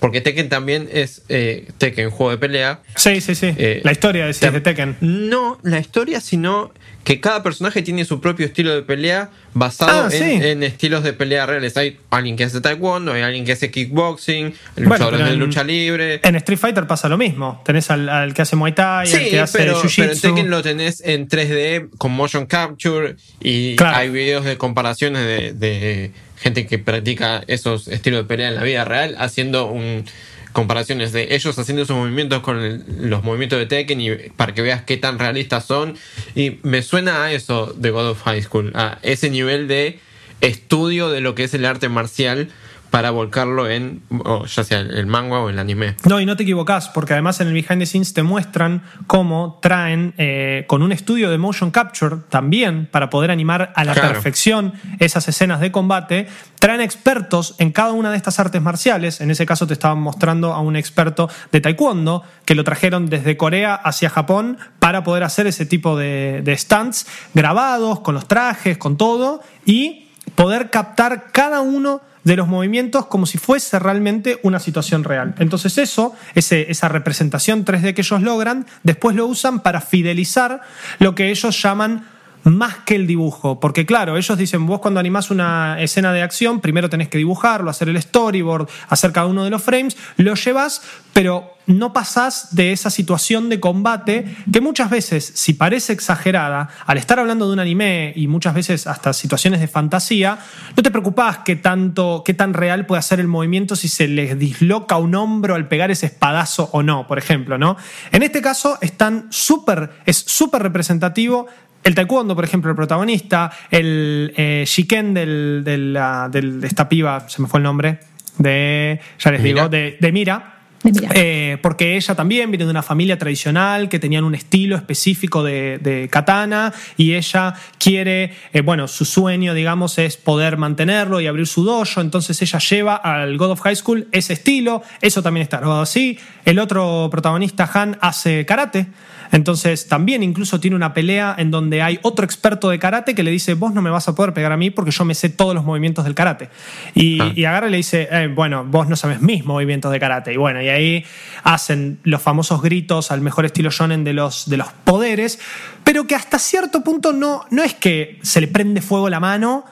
Porque Tekken también es eh, Tekken, juego de pelea. Sí, sí, sí. Eh, la historia de, Tekken. No, la historia, sino que cada personaje tiene su propio estilo de pelea basado Ah, en, sí. en estilos de pelea reales. Hay alguien que hace taekwondo, hay alguien que hace kickboxing, luchadores de lucha libre. En Street Fighter pasa lo mismo. Tenés al, al que hace Muay Thai, al Sí, que hace pero, pero en Jiu-Jitsu. Tekken lo tenés en 3D con motion capture y Claro. hay videos de comparaciones de, de gente que practica esos estilos de pelea en la vida real haciendo un comparaciones de ellos haciendo esos movimientos con el- los movimientos de Tekken y para que veas qué tan realistas son. Y me suena a eso de God of High School, a ese nivel de estudio de lo que es el arte marcial para volcarlo en o ya sea el manga o el anime. No, y no te equivocás, porque además en el behind the scenes te muestran cómo traen eh, con un estudio de motion capture también para poder animar a la Claro. perfección esas escenas de combate. Traen expertos en cada una de estas artes marciales. En ese caso te estaban mostrando a un experto de taekwondo que lo trajeron desde Corea hacia Japón para poder hacer ese tipo de, de stunts grabados, con los trajes, con todo, y poder captar cada uno de los movimientos como si fuese realmente una situación real. Entonces eso, ese- esa representación 3D que ellos logran, después lo usan para fidelizar lo que ellos llaman más que el dibujo. Porque claro, ellos dicen, vos cuando animás una escena de acción, primero tenés que dibujarlo, hacer el storyboard, hacer cada uno de los frames, lo llevas, pero no pasás de esa situación de combate que muchas veces, si parece exagerada, al estar hablando de un anime y muchas veces hasta situaciones de fantasía, no te preocupás qué tanto, qué tan real puede ser el movimiento si se les disloca un hombro al pegar ese espadazo o no, por ejemplo, ¿no? En este caso están súper, es súper representativo el taekwondo, por ejemplo, el protagonista, el eh, shiken del, del, del- de esta piba, se me fue el nombre, de, ya les Mira. digo, de, de Mira. De Mira. Eh, porque ella también viene de una familia tradicional que tenían un estilo específico de, de katana y ella quiere, eh, bueno, su sueño, digamos, es poder mantenerlo y abrir su dojo. Entonces ella lleva al God of High School ese estilo, eso también está grabado así. El otro protagonista, Han, hace karate. Entonces también incluso tiene una pelea en donde hay otro experto de karate que le dice, vos no me vas a poder pegar a mí porque yo me sé todos los movimientos del karate. Y, Ah. y agarra y le dice, "Eh, bueno, vos no sabes mis movimientos de karate. Y bueno, y ahí hacen los famosos gritos al mejor estilo shonen de los, de los poderes, pero que hasta cierto punto no, no es que se le prende fuego la mano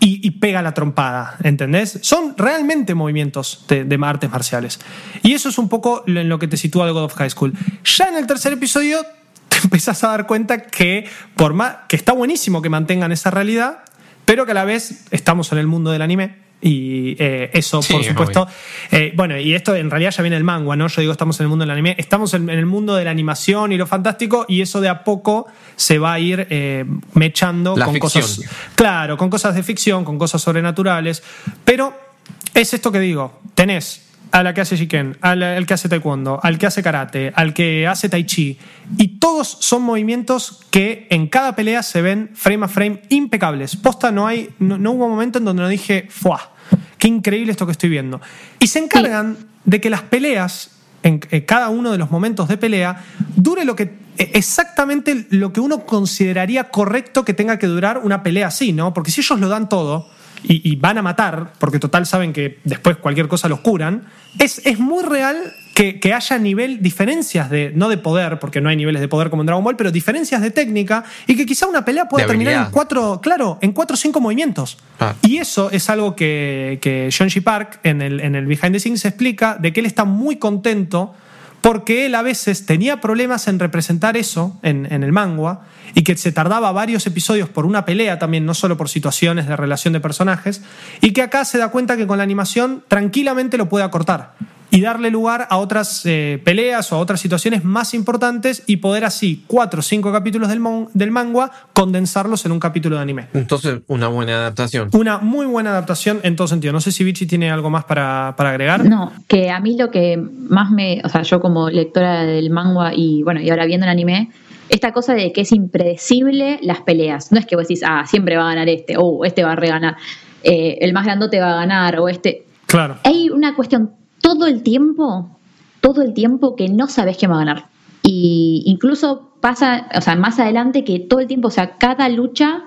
y, pega la trompada, ¿entendés? Son realmente movimientos de, artes marciales. Y eso es un poco en lo que te sitúa el God of High School. Ya en el tercer episodio *laughs* te empezás a dar cuenta que, por más, que está buenísimo que mantengan esa realidad, pero que a la vez estamos en el mundo del anime. Y eh, eso, Sí, por es supuesto. eh, bueno, y esto en realidad ya viene del manga, ¿no? Yo digo, estamos en el mundo del anime. Estamos en, en el mundo de la animación y lo fantástico, y eso de a poco se va a ir eh, mechando La con ficción. cosas. Claro, con cosas de ficción, con cosas sobrenaturales. Pero es esto que digo: tenés a la que hace Shiken, al, al que hace Taekwondo, al que hace Karate, al que hace Tai Chi. Y todos son movimientos que en cada pelea se ven frame a frame impecables. Posta, no, hay, no, no hubo momento en donde no dije, ¡fuah! ¡Qué increíble esto que estoy viendo! Y se encargan de que las peleas en, en cada uno de los momentos de pelea dure lo que e- exactamente lo que uno consideraría correcto que tenga que durar una pelea así, ¿no? Porque si ellos lo dan todo y, y van a matar, porque total saben que después cualquier cosa los curan, es, es muy real que, que haya nivel, diferencias de, no de poder, porque no hay niveles de poder como en Dragon Ball, pero diferencias de técnica y que quizá una pelea pueda terminar en cuatro, claro, en cuatro o cinco movimientos. Ah. Y eso es algo que, que John G. Park en el, en el Behind the Scenes explica de que él está muy contento porque él a veces tenía problemas en representar eso en, en el manga y que se tardaba varios episodios por una pelea también, no solo por situaciones de relación de personajes, y que acá se da cuenta que con la animación tranquilamente lo puede acortar y darle lugar a otras eh, peleas o a otras situaciones más importantes y poder así cuatro o cinco capítulos del, del manga condensarlos en un capítulo de anime. Entonces, una buena adaptación. Una muy buena adaptación en todo sentido. No sé si Vichy tiene algo más para, para agregar. No, que a mí lo que más me, o sea, yo como lectora del manga y bueno, y ahora viendo el anime, esta cosa de que es impredecible las peleas. No es que vos decís, ah, siempre va a ganar este, o este va a reganar, eh, el más grandote va a ganar, o este. Claro. Hay una cuestión todo el tiempo, todo el tiempo que no sabes quién va a ganar. Y incluso pasa, o sea, más adelante que todo el tiempo, o sea, cada lucha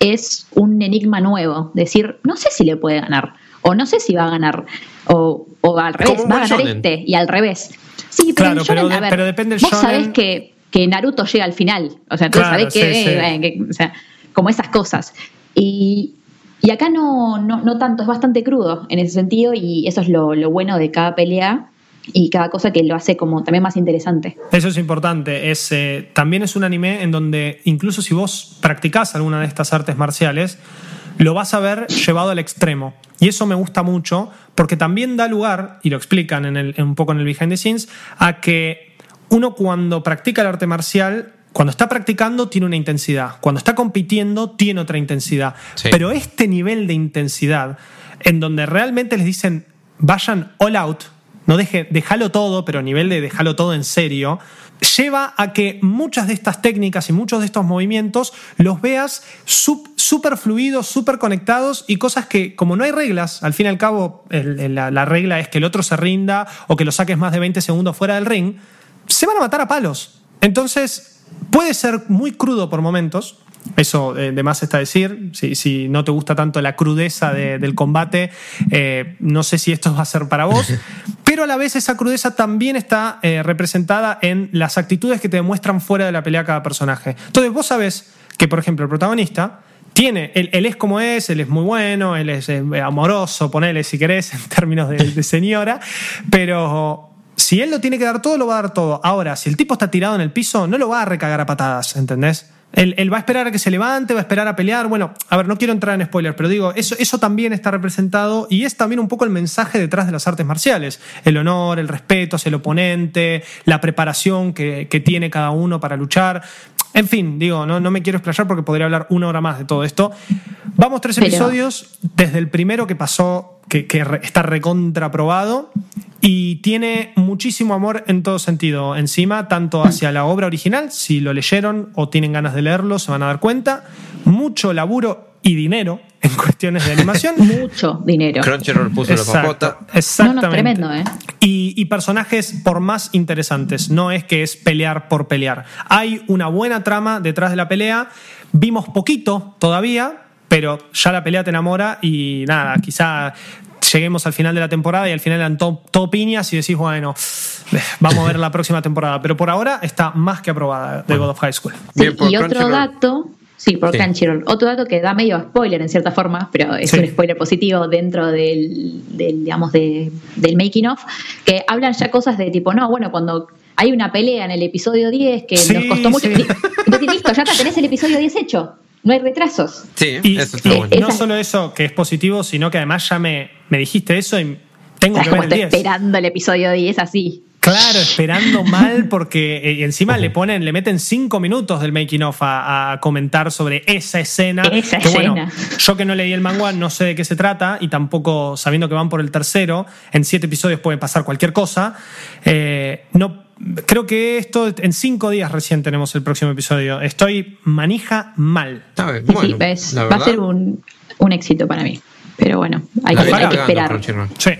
es un enigma nuevo. Decir, no sé si le puede ganar, o no sé si va a ganar, o, o al revés, va a ganar shonen. este y al revés. Sí, pero, Claro, el shonen, pero de- a ver, pero depende del vos shonen. sabés que que Naruto llega al final. O sea, entonces Claro, sabés que, sí, sí. eh, que- o sea, como esas cosas. Y, y acá no, no, no tanto, es bastante crudo en ese sentido y eso es lo, lo bueno de cada pelea y cada cosa que lo hace como también más interesante. Eso es importante. Es, eh, también es un anime en donde incluso si vos practicás alguna de estas artes marciales, lo vas a ver llevado al extremo. Y eso me gusta mucho porque también da lugar, y lo explican en el- en un poco en el behind the scenes, a que uno cuando practica el arte marcial, cuando está practicando tiene una intensidad, cuando está compitiendo tiene otra intensidad. Sí. Pero este nivel de intensidad, en donde realmente les dicen vayan all out, no deje, déjalo todo, pero a nivel de déjalo todo en serio, lleva a que muchas de estas técnicas y muchos de estos movimientos los veas súper fluidos, súper conectados y cosas que, como no hay reglas, al fin y al cabo el- el- la, la regla es que el otro se rinda o que lo saques más de 20 segundos fuera del ring, se van a matar a palos. Entonces, puede ser muy crudo por momentos. Eso eh, de más está decir. Si, si no te gusta tanto la crudeza de- del combate, eh, no sé si esto va a ser para vos. *laughs* Pero a la vez esa crudeza también está eh, representada en las actitudes que te demuestran fuera de la pelea cada personaje. Entonces vos sabés que, por ejemplo, el protagonista tiene, él, él es como es, él es muy bueno, él es eh, amoroso, ponele si querés, *laughs* en términos de, de señora, pero si él lo tiene que dar todo, lo va a dar todo. Ahora, si el tipo está tirado en el piso, no lo va a recagar a patadas, ¿entendés? Él, va a esperar a que se levante, va a esperar a pelear. Bueno, a ver, no quiero entrar en spoilers, pero digo, eso, eso también está representado y es también un poco el mensaje detrás de las artes marciales. El honor, el respeto hacia el oponente, la preparación que tiene cada uno para luchar. En fin, digo, no, no me quiero explayar porque podría hablar una hora más de todo esto. Vamos tres Pero- episodios, desde el primero que pasó, que, que re- está recontraprobado y tiene muchísimo amor en todo sentido encima, tanto hacia la obra original, si lo leyeron o tienen ganas de leerlo, se van a dar cuenta, mucho laburo y dinero en cuestiones de animación. *laughs* Mucho dinero. Crunchyroll puso la Exacto, papota. No, exactamente. no, tremendo, ¿eh? Y, y personajes por más interesantes, no es que es pelear por pelear. Hay una buena trama detrás de la pelea, vimos poquito todavía, pero ya la pelea te enamora y nada, quizá lleguemos al final de la temporada y al final eran todo, todo piñas y decís, bueno, vamos a ver la próxima temporada. Pero por ahora está más que aprobada de God of High School. Sí, Bien, por y otro dato, sí, por Sí. Crunchyroll, otro dato que da medio spoiler en cierta forma, pero es Sí. un spoiler positivo dentro del, del, digamos, de- del making of, que hablan ya cosas de tipo, no, bueno, cuando hay una pelea en el episodio 10 que Sí, nos costó mucho, *laughs* entonces listo, ya está, tenés el episodio 10 hecho, no hay retrasos. Sí, Y, eso está y bueno. no solo eso, que es positivo, sino que además ya me, me dijiste eso y tengo que ver el estoy 10. esperando el episodio 10 así. Claro, esperando *laughs* mal porque eh, encima le ponen, le meten cinco minutos del making of a, a comentar sobre esa escena. Esa que, bueno, escena. yo que no leí el manga no sé de qué se trata y tampoco sabiendo que van por el tercero, en siete episodios puede pasar cualquier cosa. Eh, no, creo que esto en cinco días recién tenemos el próximo episodio. Estoy manija mal. Bien, Sí, bueno, sí, es- la va a ser un, un éxito para mí. Pero bueno, hay, que, hay esperar. Sí,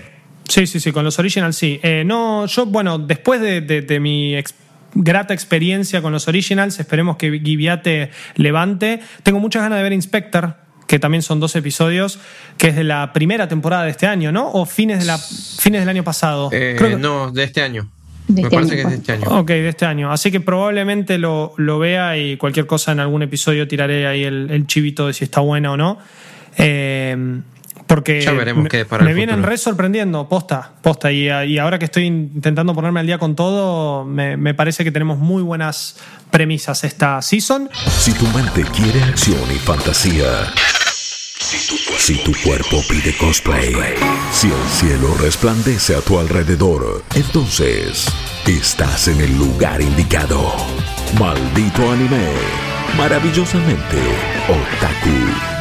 sí, sí, sí, con los originals sí. Eh, no, yo, bueno, después de, de- de mi ex- grata experiencia con los originals, esperemos que Giviate levante. Tengo muchas ganas de ver Inspector, que también son dos episodios, que es de la primera temporada de este año, ¿no? O fines, de la, fines del año pasado. Eh, Creo que- no, de este año. De Me este parece año, que es de pues. este año. Ok, de este año. Así que probablemente lo, lo vea y cualquier cosa en algún episodio tiraré ahí el, el chivito de si está buena o no. Eh, porque Ya veremos me, qué me el vienen re sorprendiendo, posta, posta. Y, y ahora que estoy intentando ponerme al día con todo, me, me parece que tenemos muy buenas premisas esta season. Si tu mente quiere acción y fantasía. Si tu cuerpo pide cosplay. Si el cielo resplandece a tu alrededor. Entonces, estás en el lugar indicado. Maldito anime. Maravillosamente otaku.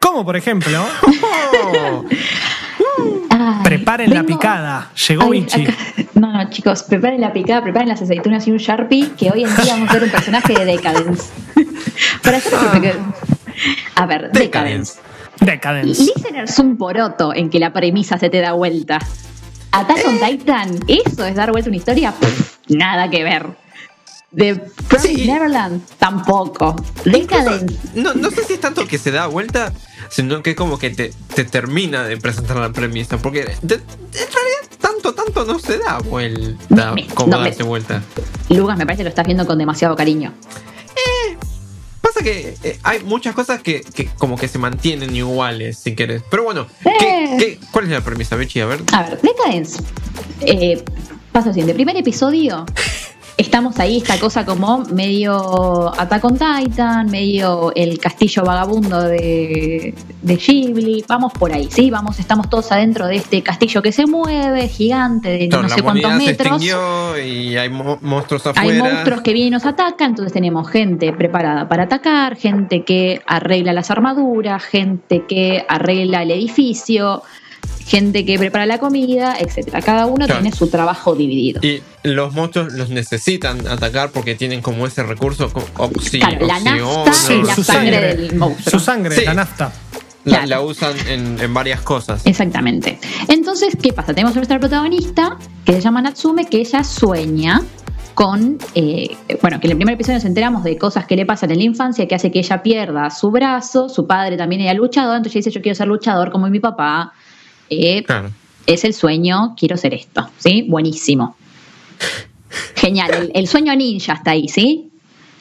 Como por ejemplo, *laughs* Ay, *laughs* preparen la picada. Llegó Ay, Vichy. acá- No, no, chicos, preparen la picada, preparen las aceitunas y un Sharpie, que hoy en día vamos a ver un personaje de Decadence. *laughs* Para hacer que- A ver, Decadence. Decadence. Listeners un poroto en que la premisa se te da vuelta. Attack on Titan, ¿eso es dar vuelta una historia? Pff, nada que ver. The Promised Sí. Neverland, tampoco. Decadence, No, no sé si es tanto que se da vuelta, sino que como que te, te termina de presentar la premisa. Porque de- en realidad tanto, tanto no se da vuelta. Me- me- ¿Cómo no, me- darse vuelta? Lucas, me parece que lo estás viendo con demasiado cariño. Pasa que eh, hay muchas cosas que, que como que se mantienen iguales, si querés. Pero bueno, ¿qué, Eh. qué- cuál es la premisa, Bechi? A ver. A ver, Decadence. Eh, paso siguiente. Primer episodio. *laughs* Estamos ahí, esta cosa como medio Attack on Titan, medio el castillo vagabundo de, de Ghibli. Vamos por ahí, ¿sí? Vamos, estamos todos adentro de este castillo que se mueve, gigante, de no sé cuántos se metros. y hay mo- monstruos afuera. Hay monstruos que vienen y nos atacan, entonces tenemos gente preparada para atacar, gente que arregla las armaduras, gente que arregla el edificio, gente que prepara la comida, etcétera. Cada uno Claro. tiene su trabajo dividido. Y los monstruos los necesitan atacar porque tienen como ese recurso oxi- Claro, la nafta Sí, y la su sangre sangre. del monstruo. Su sangre, Sí. la nafta. la, Claro. la usan en, en varias cosas. Exactamente. Entonces, ¿qué pasa? Tenemos a nuestra protagonista, que se llama Natsume, que ella sueña con, eh, bueno, que en el primer episodio nos enteramos de cosas que le pasan en la infancia que hace que ella pierda su brazo, su padre también era luchador, entonces ella dice, yo quiero ser luchador como mi papá. Eh, Claro. es el sueño, quiero ser esto, ¿sí? Buenísimo. Genial, el, el sueño ninja está ahí, ¿sí?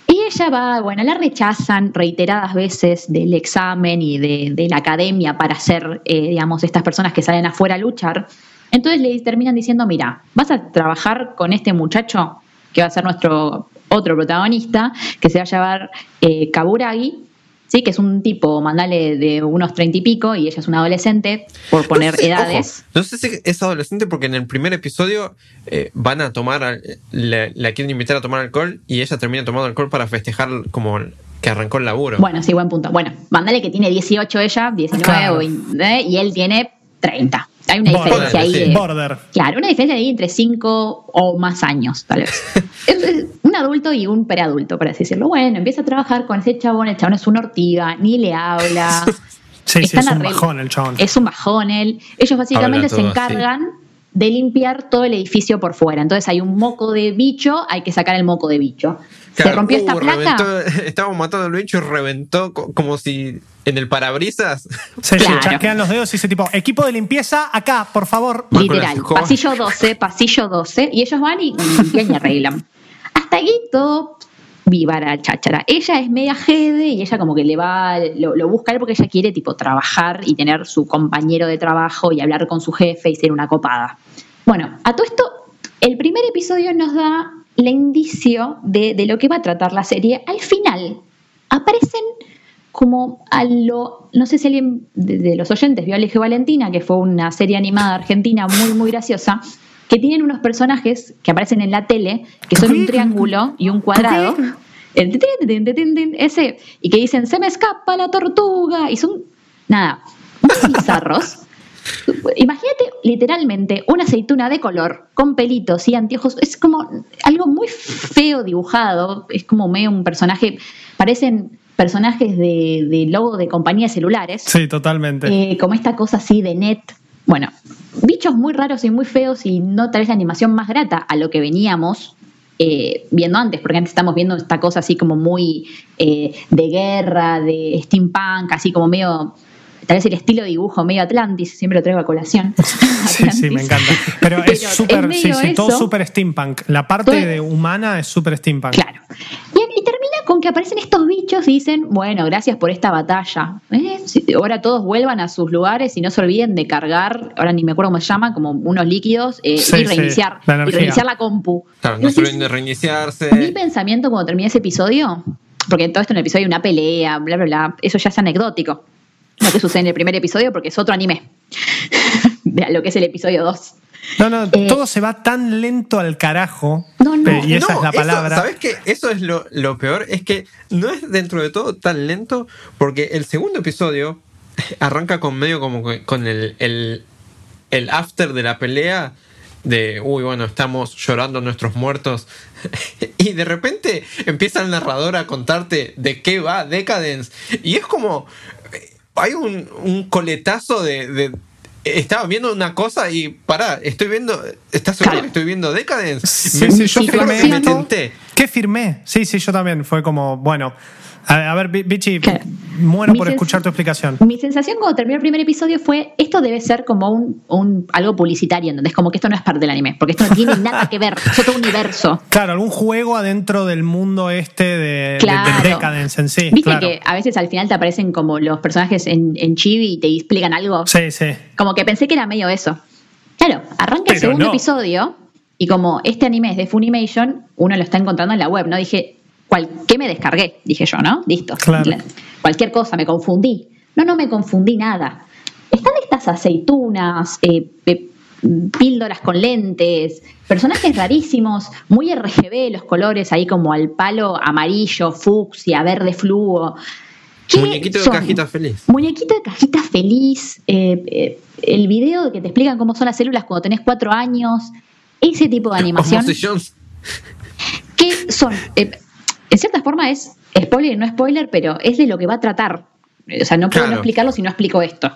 Y ella va, bueno, la rechazan reiteradas veces del examen y de, de la academia para ser, eh, digamos, estas personas que salen afuera a luchar. Entonces le terminan diciendo, mira, vas a trabajar con este muchacho que va a ser nuestro otro protagonista, que se va a llamar eh, Kaburagi, ¿sí? que es un tipo, mandale de unos treinta y pico, y ella es una adolescente, por poner no sé, edades. ojo, no sé si es adolescente porque en el primer episodio eh, van a tomar, la, la quieren invitar a tomar alcohol y ella termina tomando alcohol para festejar como que arrancó el laburo. Bueno, sí, buen punto. Bueno, mandale que tiene 18 ella, 19 Claro. o 20, y él tiene 30. Hay una Border, diferencia ahí sí. de... Border. Claro, una diferencia ahí entre 5 o más años, tal vez. *laughs* Es- es un adulto y un preadulto, por así decirlo. Bueno, empieza a trabajar con ese chabón, el chabón es una ortiga, ni le habla. *laughs* Sí, sí, es un bajón el chabón. Es un bajón él. Ellos básicamente Habla se encargan de limpiar todo el edificio por fuera. Entonces hay un moco de bicho, hay que sacar el moco de bicho. Se rompió esta uh, placa. reventó- *laughs* estábamos matando al bicho y reventó co- como si en el parabrisas. *laughs* Se Claro. chasquean los dedos y dice tipo, equipo de limpieza, acá, por favor. Literal, pasillo 12, pasillo 12, y ellos van y limpian y arreglan. Hasta ahí todo viva la cháchara. Ella es media jede y ella como que le va, lo, lo busca porque ella quiere tipo trabajar y tener su compañero de trabajo y hablar con su jefe y ser una copada. Bueno, a todo esto, el primer episodio nos da el indicio de, de lo que va a tratar la serie. Al final aparecen como a lo, no sé si alguien de, los oyentes vio Alejo Valentina, que fue una serie animada argentina muy, muy graciosa, que tienen unos personajes que aparecen en la tele, que son un triángulo y un cuadrado. El tin, tin, tin, tin, tin, ese, y que dicen, se me escapa la tortuga, y son, nada, muy bizarros. *laughs* Imagínate literalmente una aceituna de color con pelitos y anteojos. Es como algo muy feo dibujado. Es como medio un personaje. Parecen personajes de, de logo de compañías celulares. Sí, totalmente. Eh, como esta cosa así de net. Bueno, bichos muy raros y muy feos y no tal vez la animación más grata a lo que veníamos eh, viendo antes, porque antes estamos viendo esta cosa así como muy eh, de guerra, de steampunk, así como medio, tal vez el estilo de dibujo medio Atlantis, siempre lo traigo a colación. *laughs* Sí, sí, me encanta. Pero, es súper, sí, sí, todo súper steampunk. La parte Todo- de humana es súper steampunk. Claro. Con que aparecen estos bichos y dicen, bueno, gracias por esta batalla. ¿Eh? Si- ahora todos vuelvan a sus lugares y no se olviden de cargar, ahora ni me acuerdo cómo se llama, como unos líquidos eh, Sí, y sí, reiniciar, la y reiniciar la compu. Claro, no se olviden de reiniciarse. mi pensamiento cuando terminé ese episodio, porque todo esto en el episodio hay una pelea, bla, bla, bla, eso ya es anecdótico. Lo que sucede en el primer episodio porque es otro anime. *laughs* lo que es el episodio 2. No, no, Eh, todo se va tan lento al carajo. No, no, pe- y esa No, es la eso- palabra. ¿Sabes qué? Eso es lo, lo peor. Es que no es dentro de todo tan lento porque el segundo episodio *laughs* arranca con medio como con el, el, el after de la pelea de, uy, bueno, estamos llorando nuestros muertos. *laughs* y de repente empieza el narrador a contarte de qué va Decadence. Y es como, eh, hay un, un coletazo de... de- estaba viendo una cosa y pará, estoy viendo, ¿estás seguro Claro. que estoy viendo Decadence? Sí, Me- sí, yo Sí, firmé me tenté. ¿Qué firmé? Sí, sí, yo también. Fue como, bueno. A, a ver, Bi- Bichi, *laughs* muero Mi por escuchar tu explicación. Mi sensación cuando terminó el primer episodio fue, esto debe ser como un, un- algo publicitario, ¿entendés? Como que esto no es parte del anime, porque esto no tiene *laughs* nada que ver, es otro universo. Claro, algún juego adentro del mundo este de, de- Claro. del Decadence en sí. Viste claro. que a veces al final te aparecen como los personajes en, en Chibi y te explican algo. Sí, sí. Como que pensé que era medio eso. Claro, arranca el segundo no. episodio y como este anime es de Funimation, uno lo está encontrando en la web, ¿no? Dije, ¿cuál, ¿qué me descargué? Dije yo, ¿no? Listo. Claro. Cualquier cosa, me confundí. No, no me confundí nada. Están estas aceitunas, eh, eh, píldoras con lentes, personajes rarísimos, muy RGB los colores, ahí como al palo amarillo, fucsia, verde fluo. ¿Qué Muñequito de son? cajita feliz. Muñequito de cajita feliz, eh, eh, el video de que te explican cómo son las células cuando tenés cuatro años, ese tipo de animación, Como Jones. que son, eh, en cierta forma es spoiler y no spoiler, pero es de lo que va a tratar. O sea, no puedo no explicarlo si no explico esto.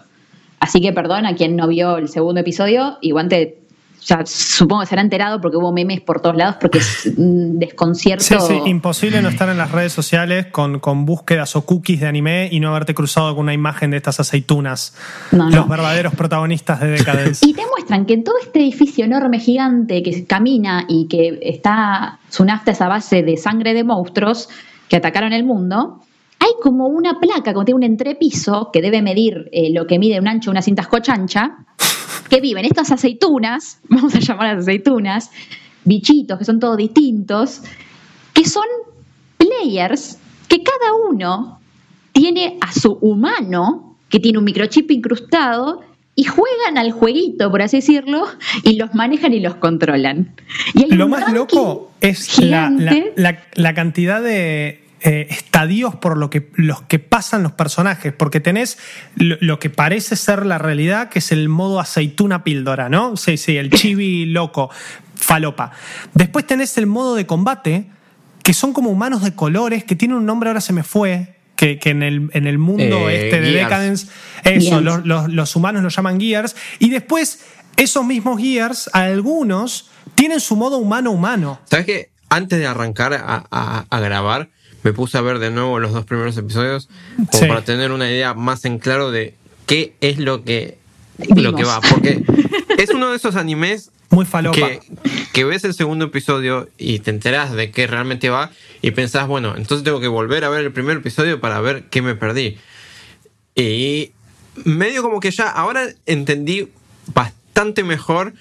Así que perdón a quien no vio el segundo episodio, igual te, ya supongo que se habrá enterado porque hubo memes por todos lados, porque es un desconcierto. Sí, sí, imposible no estar en las redes sociales con, con búsquedas o cookies de anime y no haberte cruzado con una imagen de estas aceitunas. No, no. Los verdaderos protagonistas de Decadence. Y te muestran que en todo este edificio enorme, gigante, que camina y que está, su nafta es a base de sangre de monstruos que atacaron el mundo, hay como una placa, como tiene un entrepiso que debe medir eh, lo que mide un ancho de una cinta scotch ancha, que viven estas aceitunas, *laughs* vamos a llamar aceitunas, bichitos que son todos distintos, que son players que cada uno tiene a su humano, que tiene un microchip incrustado, y juegan al jueguito, por así decirlo, y los manejan y los controlan. Y Lo más loco es la, la- la cantidad de eh, estadios por lo que, los que pasan los personajes, porque tenés lo, lo que parece ser la realidad, que es el modo aceituna píldora, ¿no? Sí, sí, el chibi loco, falopa. Después tenés el modo de combate, que son como humanos de colores, que tiene un nombre, ahora se me fue. Que, que en, el, en el mundo Eh, este de Gears. Decadence, eso, los, los- los humanos lo llaman Gears. Y después, esos mismos Gears, algunos tienen su modo humano-humano. ¿Sabes qué? Antes de arrancar a, a- a grabar, me puse a ver de nuevo los dos primeros episodios como Sí. para tener una idea más en claro de qué es lo que, Vimos. lo que va. Porque *laughs* es uno de esos animes Muy falopa. que, que ves el segundo episodio y te enteras de qué realmente va y pensás, bueno, entonces tengo que volver a ver el primer episodio para ver qué me perdí. Y medio como que ya ahora entendí bastante mejor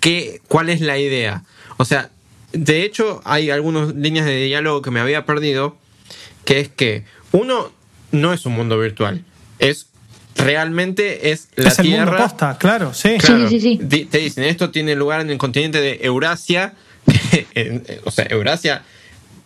qué, cuál es la idea. O sea, de hecho hay algunas líneas de diálogo que me había perdido, que es que uno no es un mundo virtual, es realmente es la es el Tierra. mundo posta, claro, sí. Claro, Sí, sí, sí. Te dicen, esto tiene lugar en el continente de Eurasia. *laughs* o sea, Eurasia,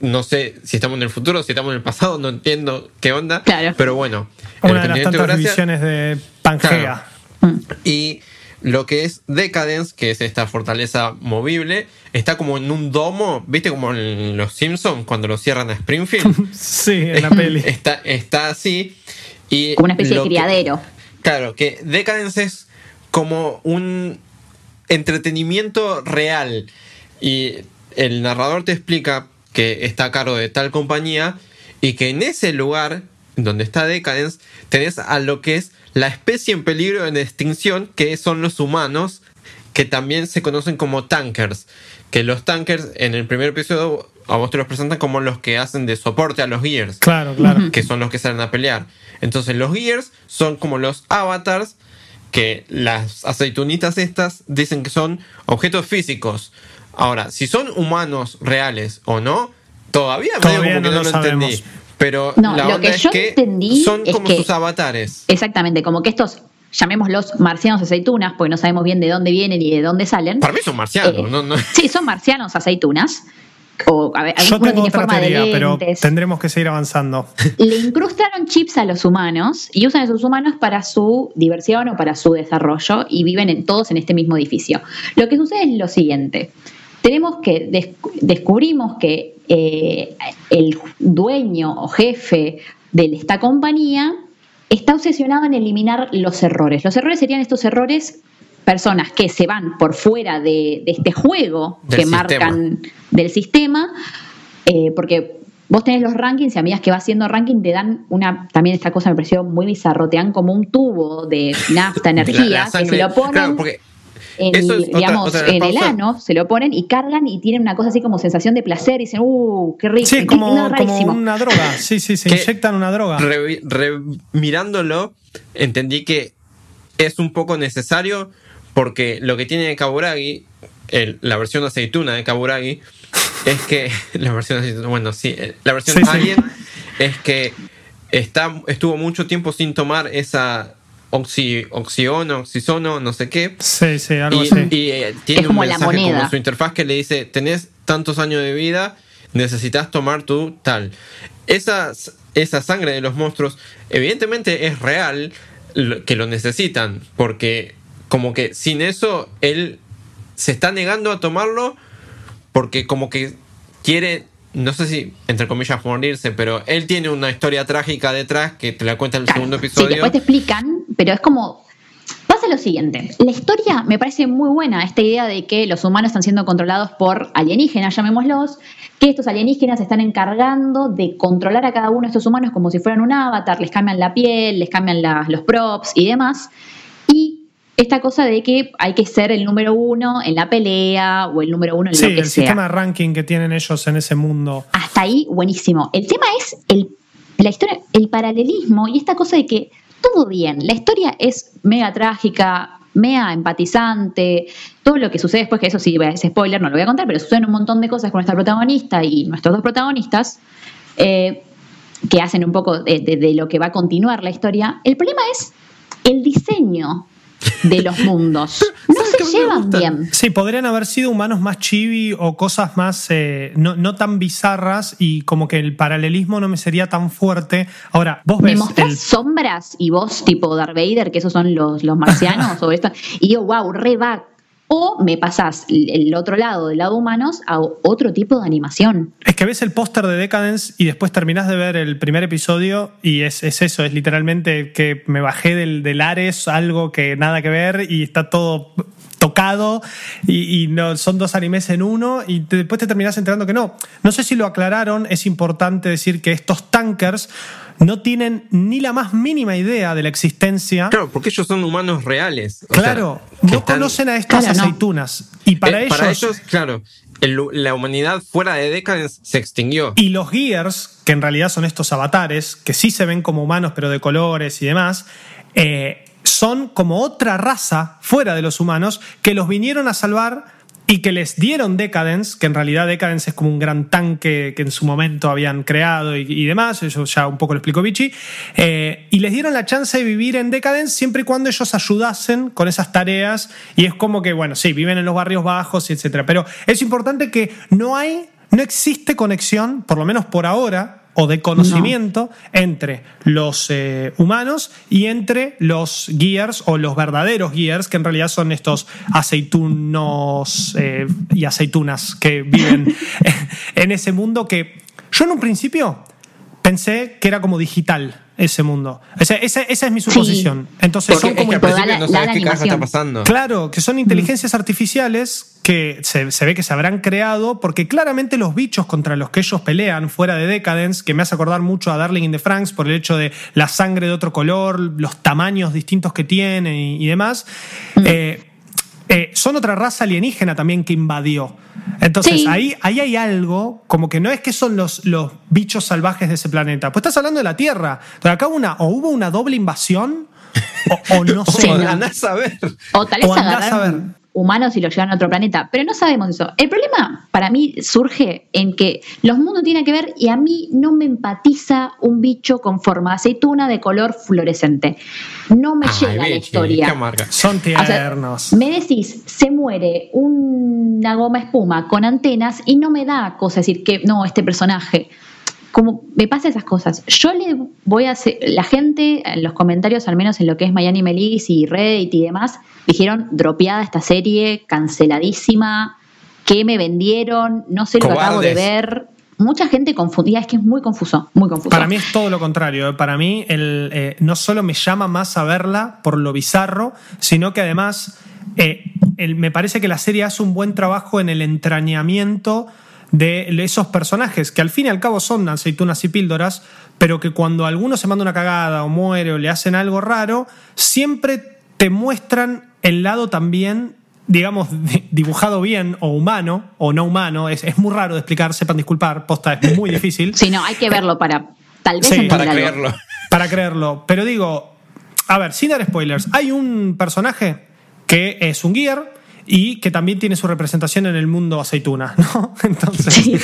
no sé si estamos en el futuro, si estamos en el pasado, no entiendo qué onda. Claro. Pero bueno, el Una de las tantas Eurasia- divisiones de Pangea. Claro. Y lo que es Decadence, que es esta fortaleza movible, está como en un domo, ¿viste? Como en Los Simpsons cuando lo cierran a Springfield. *laughs* Sí, en la peli. *laughs* está, está así. Y Como una especie de que- criadero. Claro, que Decadence es como un entretenimiento real. Y el narrador te explica que está a cargo de tal compañía y que en ese lugar donde está Decadence tenés a lo que es la especie en peligro de extinción, que son los humanos, que también se conocen como tankers. Que los tankers en el primer episodio a vos te los presentan como los que hacen de soporte a los Gears Claro, claro. que son los que salen a pelear. Entonces los Gears son como los avatars que las aceitunitas estas dicen que son objetos físicos. Ahora, si son humanos reales o no, todavía, medio Todavía como que no no lo lo entendí. Pero No, la lo onda que es yo que entendí son es como que- sus avatares. Exactamente, como que estos, llamémoslos marcianos aceitunas, porque no sabemos bien de dónde vienen y de dónde salen. Para mí son marcianos, Eh, no, no- Sí, son marcianos aceitunas. O, a ver, Yo tengo tiene otra forma teoría, de pero tendremos que seguir avanzando. *laughs* Le incrustaron chips a los humanos y usan a esos humanos para su diversión o para su desarrollo y viven en, todos en este mismo edificio. Lo que sucede es lo siguiente. Tenemos que des- descubrimos que eh, el dueño o jefe de esta compañía está obsesionado en eliminar los errores. Los errores serían estos errores personas que se van por fuera de, de este juego Del que sistema. marcan del sistema, eh, porque vos tenés los rankings y a medida que vas haciendo ranking te dan una, también esta cosa me pareció muy bizarro, te dan como un tubo de nafta, *laughs* energía, que se lo ponen en, digamos, en el ano, se lo ponen y cargan y tienen una cosa así como sensación de placer y dicen, uh, qué rico. Sí, como, una droga, sí, sí, se *laughs* inyectan una droga. mirándolo, entendí que es un poco necesario porque lo que tiene Kaburagi, la versión aceituna de Kaburagi, es que *laughs* la versión aceituna, bueno, sí, eh, la versión sí, Alien es que está, estuvo mucho tiempo sin tomar esa oxi, oxiono, oxisono, no sé qué. Sí, sí, algo y, así. Y eh, tiene un mensaje como su interfaz que le dice, tenés tantos años de vida, necesitas tomar tu tal. Esa, esa sangre de los monstruos, evidentemente es real que lo necesitan, porque como que sin eso él se está negando a tomarlo porque como que quiere no sé si, entre comillas, morirse, pero él tiene una historia trágica detrás que te la cuenta en el segundo episodio. Sí, después te explican, pero es como. Pasa lo siguiente, la historia me parece muy buena, esta idea de que los humanos están siendo controlados por alienígenas, llamémoslos, que estos alienígenas se están encargando de controlar a cada uno de estos humanos como si fueran un avatar, les cambian la piel, les cambian los props y demás. Y esta cosa de que hay que ser el número uno en la pelea o el número uno en lo que sea. Sí, el sistema de ranking que tienen ellos en ese mundo. Hasta ahí, buenísimo. El tema es el, la historia, el paralelismo y esta cosa de que todo bien, la historia es mega trágica, mega empatizante, todo lo que sucede después, que eso sí, es spoiler, no lo voy a contar, pero suceden un montón de cosas con nuestra protagonista y nuestros dos protagonistas. Eh, que hacen un poco de lo que va a continuar la historia. El problema es el diseño de los mundos. *laughs* No se llevan bien. Sí, podrían haber sido humanos más chibi o cosas más eh, no, tan bizarras y como que el paralelismo no me sería tan fuerte. Ahora, vos ves. Me mostrás sombras y vos, tipo Darth Vader, que esos son los, los marcianos *laughs* o esto, y yo, wow, re va o me pasás el otro lado, del lado humanos, a otro tipo de animación. Es que ves el póster de Decadence y después terminás de ver el primer episodio y es, eso, es literalmente que me bajé del, del Ares, algo que nada que ver y está todo tocado y, no, son dos animes en uno y después te terminás enterando que no. No sé si lo aclararon, es importante decir que estos tankers no tienen ni la más mínima idea de la existencia. Claro, porque ellos son humanos reales. claro, no conocen a estas aceitunas. Y para eh, ellos. Para ellos, claro. la humanidad fuera de Decadence se extinguió. Y los Gears, que en realidad son estos avatares, que sí se ven como humanos, pero de colores y demás, eh, son como otra raza fuera de los humanos que los vinieron a salvar y que les dieron Decadence, que en realidad Decadence es como un gran tanque que en su momento habían creado y, demás, eso ya un poco lo explicó Vichy, eh, y les dieron la chance de vivir en Decadence siempre y cuando ellos ayudasen con esas tareas, y es como que, bueno, sí, viven en los barrios bajos, etc. Pero es importante que no hay, no existe conexión, por lo menos por ahora, o de conocimiento entre los eh, humanos y entre los gears o los verdaderos gears, que en realidad son estos aceitunos eh, y aceitunas que viven *laughs* en ese mundo que yo en un principio pensé que era como digital ese mundo. Esa, esa, es mi suposición. Entonces son como está pasando. Claro, que son inteligencias artificiales que se, ve que se habrán creado porque claramente los bichos contra los que ellos pelean fuera de Decadence, que me hace acordar mucho a Darling in the Franks por el hecho de la sangre de otro color, los tamaños distintos que tiene y, demás, eh, eh, son otra raza alienígena también que invadió. Entonces, ahí, ahí hay algo, como que no es que son los, los bichos salvajes de ese planeta. Pues estás hablando de la Tierra. Entonces, acá una, o hubo una doble invasión, o, no *laughs* sé. o a. O tal vez agarraron, humanos y lo llevan a otro planeta. Pero no sabemos eso. El problema para mí surge en que los mundos tienen que ver y a mí no me empatiza un bicho con forma de aceituna de color fluorescente. No me llega la historia. Son tiernos. me decís, se muere una goma espuma con antenas y no me da cosa decir que no, este personaje como me pasa esas cosas. Yo le voy a hacer, la gente en los comentarios, al menos en lo que es Miami Melis y Reddit y demás, dijeron dropeada esta serie, canceladísima, que me vendieron, no sé lo que acabo de ver. Mucha gente confundida, es que es muy confuso, muy confuso. Para mí es todo lo contrario. ¿eh? Para mí el, eh, no solo me llama más a verla por lo bizarro, sino que además eh, me parece que la serie hace un buen trabajo en el entrañamiento de esos personajes que al fin y al cabo son aceitunas y píldoras, pero que cuando alguno se manda una cagada o muere o le hacen algo raro, siempre te muestran el lado también digamos, *laughs* dibujado bien o humano o no humano, es, es muy raro de explicar, sepan disculpar, posta es muy difícil. *laughs* Sí, no, hay que verlo para tal vez Sí, Para algo. creerlo. para creerlo. Pero digo, a ver, sin dar spoilers, hay un personaje que es un gear y que también tiene su representación en el mundo aceituna, ¿no? *laughs* Entonces, Sí.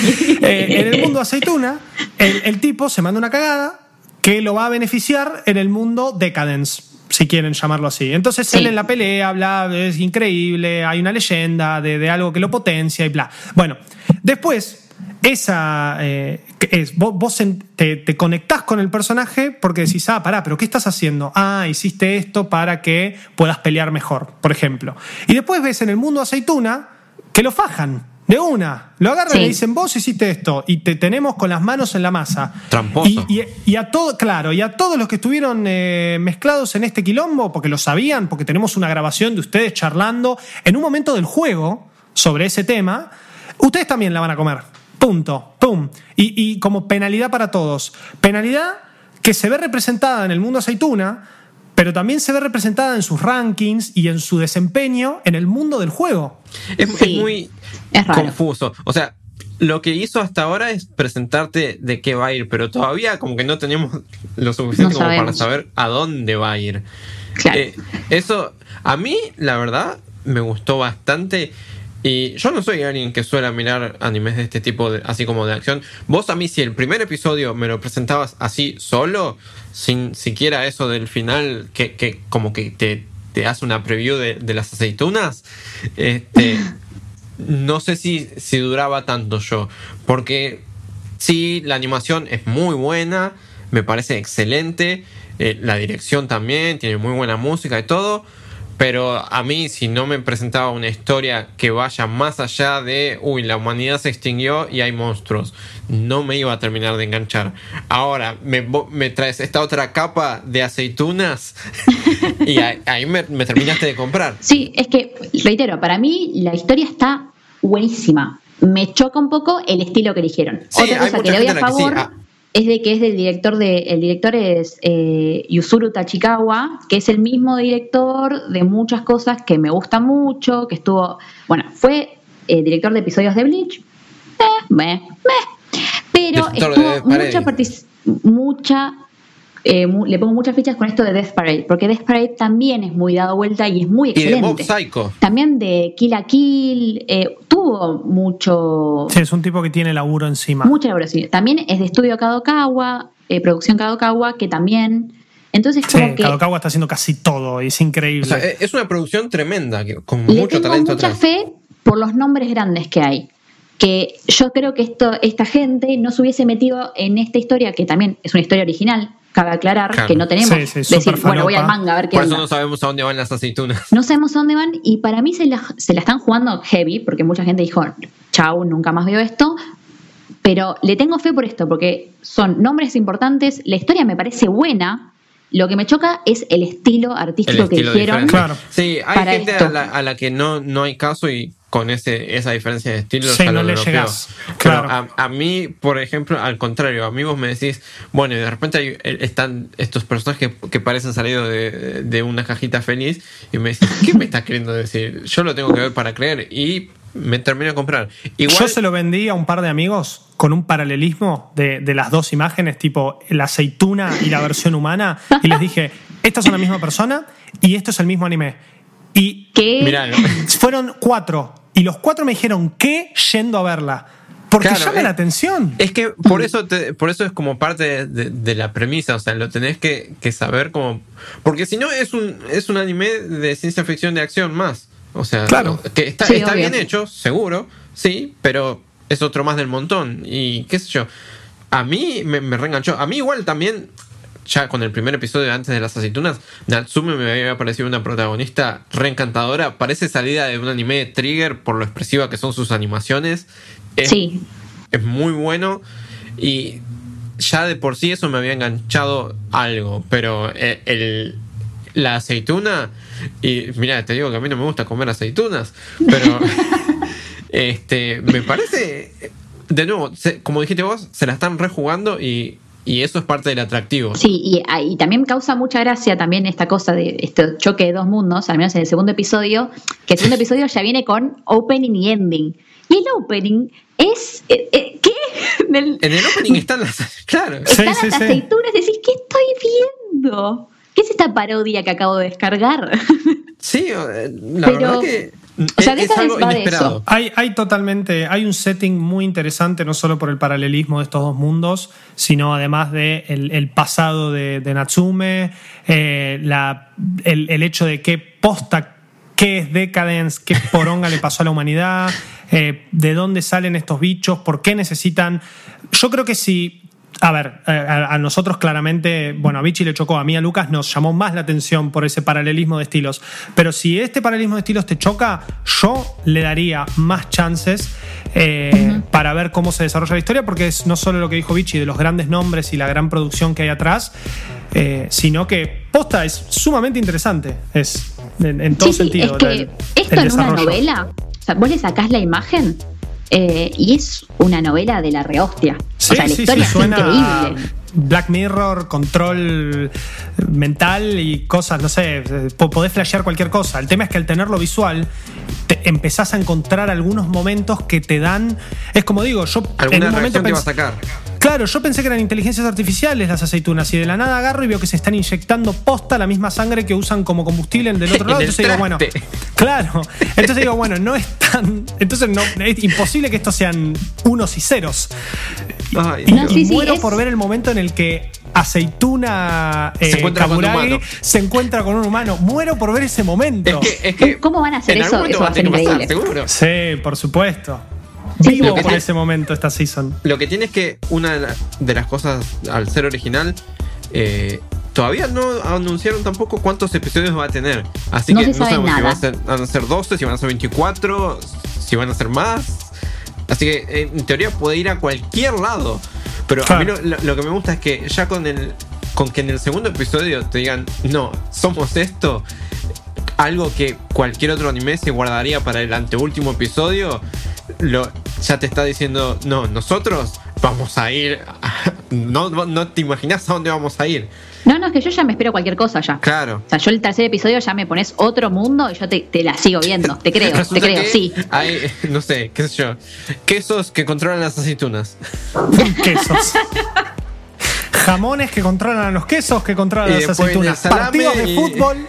eh, en el mundo aceituna, el, el tipo se manda una cagada que lo va a beneficiar en el mundo decadence. Si quieren llamarlo así. Entonces Sí. él en la pelea habla, es increíble, hay una leyenda de, de algo que lo potencia y bla. Bueno, después esa eh, que es, vos, vos te, te conectás con el personaje porque decís, ah, pará, pero ¿qué estás haciendo? Ah, hiciste esto para que puedas pelear mejor, por ejemplo. Y después ves en el mundo aceituna que lo fajan. De una, lo agarran y le dicen, vos hiciste esto y te tenemos con las manos en la masa. Tramposo. Y, y- y a todo, claro, y a todos los que estuvieron eh, mezclados en este quilombo, porque lo sabían, porque tenemos una grabación de ustedes charlando en un momento del juego sobre ese tema, ustedes también la van a comer. Punto. Pum. Y, y como penalidad para todos. Penalidad que se ve representada en el mundo aceituna, pero también se ve representada en sus rankings y en su desempeño en el mundo del juego. Es, muy es raro. confuso. O sea, lo que hizo hasta ahora es presentarte de qué va a ir, pero todavía como que no tenemos lo suficiente No como para saber a dónde va a ir. Claro. Eh, eso, a mí, la verdad, me gustó bastante. Y yo no soy alguien que suele mirar animes de este tipo, de- así como de acción. Vos a mí, si el primer episodio me lo presentabas así solo, sin siquiera eso del final, que, que como que te, te hace una preview de, de las aceitunas, este, *laughs* no sé si, si duraba tanto yo. Porque sí, la animación es muy buena, me parece excelente. eh, la dirección también, tiene muy buena música y todo. Pero a mí, si no me presentaba una historia que vaya más allá de, uy, la humanidad se extinguió y hay monstruos, no me iba a terminar de enganchar. Ahora, me, me traes esta otra capa de aceitunas *laughs* y ahí, me, me terminaste de comprar. Sí, es que, reitero, para mí la historia está buenísima. Me choca un poco el estilo que eligieron. Sí, Otra cosa que le doy a gente a la que sí. Es de que es del director de. El director es eh, Yuzuru Tachikawa, que es el mismo director de muchas cosas que me gustan mucho, que estuvo. Bueno, fue eh, director de episodios de Bleach. Eh, meh, meh. Pero estuvo mucha mucha eh, le pongo muchas fichas con esto de Death Parade, porque Death Parade también es muy dado vuelta y es muy Y de excelente. Mob Psycho. También de Kill a Kill, eh, tuvo mucho, Sí, es un tipo que tiene laburo encima. mucha elaboración. También es de estudio Kadokawa, eh, producción Kadokawa, que también. Entonces, Sí, como que Kadokawa está haciendo casi todo, es increíble. O sea, e- es una producción tremenda, con le mucho tengo talento mucha atrás. fe por los nombres grandes que hay. Que yo creo que esto, esta gente no se hubiese metido en esta historia, que también es una historia original, cabe aclarar, Claro. que no tenemos. Sí, sí, decir, bueno, voy al manga a ver qué Por eso onda. no sabemos a dónde van las aceitunas. No sabemos a dónde van y para mí se la, se la están jugando heavy, porque mucha gente dijo, chau, nunca más veo esto. Pero le tengo fe por esto, porque son nombres importantes, la historia me parece buena. Lo que me choca es el estilo artístico El que estilo diferente. Claro. Sí, hay gente a la, a la que no, no hay caso y con ese, esa diferencia de estilo Sí, no lo le. Pero Claro. a, a mí, por ejemplo, al contrario, a mí vos me decís, bueno, y de repente hay- eh, están estos personajes que, que parecen salidos de, de una cajita feliz y me decís, ¿qué me estás queriendo decir? Yo lo tengo que ver para creer y me termino de comprar. Igual, Yo se lo vendí a un par de amigos con un paralelismo de, de las dos imágenes, tipo la aceituna y la versión humana, y les dije, estas son la misma persona y esto es el mismo anime. Y Que mirá, fueron cuatro, y los cuatro me dijeron, ¿qué? Yendo a verla. Porque Claro, llama es- la atención. Es que por eso te- por eso es como parte de, de- de la premisa, o sea, lo tenés que, que saber como. Porque si no es un, es un anime de ciencia ficción de acción más. O sea, Claro. que está, Sí, está obvio. bien hecho, seguro, sí, pero es otro más del montón. Y qué sé yo. A mí me, me reenganchó. A mí igual también, ya con el primer episodio antes de las aceitunas, Natsume me había parecido una protagonista reencantadora. Parece salida de un anime de Trigger por lo expresiva que son sus animaciones. Es- sí, es muy bueno y ya de por sí eso me había enganchado algo, pero eh, el, la aceituna, y mira, te digo que a mí no me gusta comer aceitunas, pero *laughs* este me parece de nuevo, se- como dijiste vos, se la están rejugando y, y eso es parte del atractivo. Sí, y, ah, y también causa mucha gracia también esta cosa de este choque de dos mundos, al menos en el segundo episodio, que el segundo episodio ya viene con opening y ending. Y el opening es... eh, eh, ¿Qué? *laughs* En el opening están las. Claro. Sí, están sí, las sí. aceitunas, decís, ¿qué estoy viendo? ¿Qué es esta parodia que acabo de descargar? *laughs* Sí, eh, la Pero- verdad que. O sea, es, algo de inesperado. eso. Hay, hay totalmente, hay un setting muy interesante, no solo por el paralelismo de estos dos mundos, sino además de el, el pasado de, de Natsume, eh, la, el, el hecho de qué posta, qué es Decadence, qué poronga le pasó a la humanidad, eh, de dónde salen estos bichos, por qué necesitan. Yo creo que si a ver, eh, a, a nosotros claramente, bueno, a Vichy le chocó, a mí a Lucas nos llamó más la atención por ese paralelismo de estilos. Pero si este paralelismo de estilos te choca, yo le daría más chances eh, para ver cómo se desarrolla la historia, porque es no solo lo que dijo Vichy de los grandes nombres y la gran producción que hay atrás, eh, sino que posta es sumamente interesante. Es en, en todo Sí, sí, sentido. es que el- esto el en una desarrollo. novela, o sea, vos le sacás la imagen eh, y es una novela de la rehostia. Sí, o sea, la sí, sí, historia es increíble. Black Mirror, control mental y cosas, no sé, po- podés flashear cualquier cosa. El tema es que al tenerlo visual, te empezás a encontrar algunos momentos que te dan. Es como digo, yo en Alguna un momento reacción que va a sacar. Claro, yo pensé que eran inteligencias artificiales las aceitunas y de la nada agarro y veo que se están inyectando posta la misma sangre que usan como combustible en del otro *laughs* En lado. el Entonces digo, bueno, claro. Entonces digo, bueno, no es tan. Entonces no, es imposible que estos sean unos y ceros. Ay, No, Dios. sí, sí, Muero es- por ver el momento en el que Aceituna eh, Se encuentra con un Kaburagi humano. se encuentra con un humano. Muero por ver ese momento. Es que, es que ¿Cómo van a hacer en eso? Eso va a ser tener que pasar, increíble. seguro. Sí, por supuesto. Sí, Vivo lo que por ese momento esta season. Lo que tiene es que una de, la- de las cosas al ser original, eh, todavía no anunciaron tampoco cuántos episodios va a tener. Así No que se no sabe sabemos si van a, ser, van a ser 12, si van a ser 24, si van a ser más. Así que eh, en teoría puede ir a cualquier lado. Pero a mí lo, lo- lo que me gusta es que ya con el con que en el segundo episodio te digan, no, somos esto, algo que cualquier otro anime se guardaría para el anteúltimo episodio, lo, ya te está diciendo, no, nosotros vamos a ir, a- no, no te imaginas a dónde vamos a ir. No, no, es que yo ya me espero cualquier cosa ya. Claro. O sea, yo el tercer episodio ya me pones otro mundo y yo te, te la sigo viendo. Te creo, te creo, que sí. Hay, no sé, qué sé yo, quesos que controlan las aceitunas. *laughs* Quesos. Jamones que controlan a los quesos, que controlan Y a las aceitunas. Partidos de y- fútbol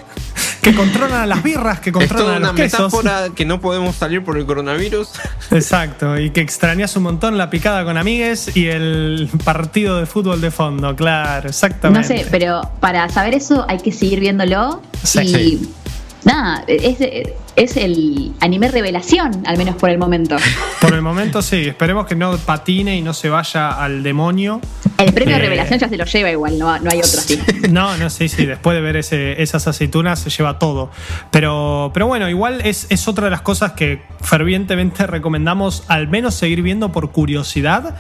que controlan a las birras, que Es controlan toda a una los quesos. metáfora que no podemos salir por el coronavirus. *laughs* Exacto, y que extrañas un montón la picada con amigues y el partido de fútbol de fondo, claro, exactamente. No sé, pero para saber eso hay que seguir viéndolo. Sí. y Sí. Nada, es, es el anime revelación, al menos por el momento. *laughs* Por el momento sí, esperemos que no patine y no se vaya al demonio. El premio Eh. revelación ya se lo lleva igual, no, no hay otro así. *laughs* No, no, sí, sí, después de ver ese- esas aceitunas se lleva todo. Pero, pero bueno, igual es, es otra de las cosas que fervientemente recomendamos al menos seguir viendo por curiosidad.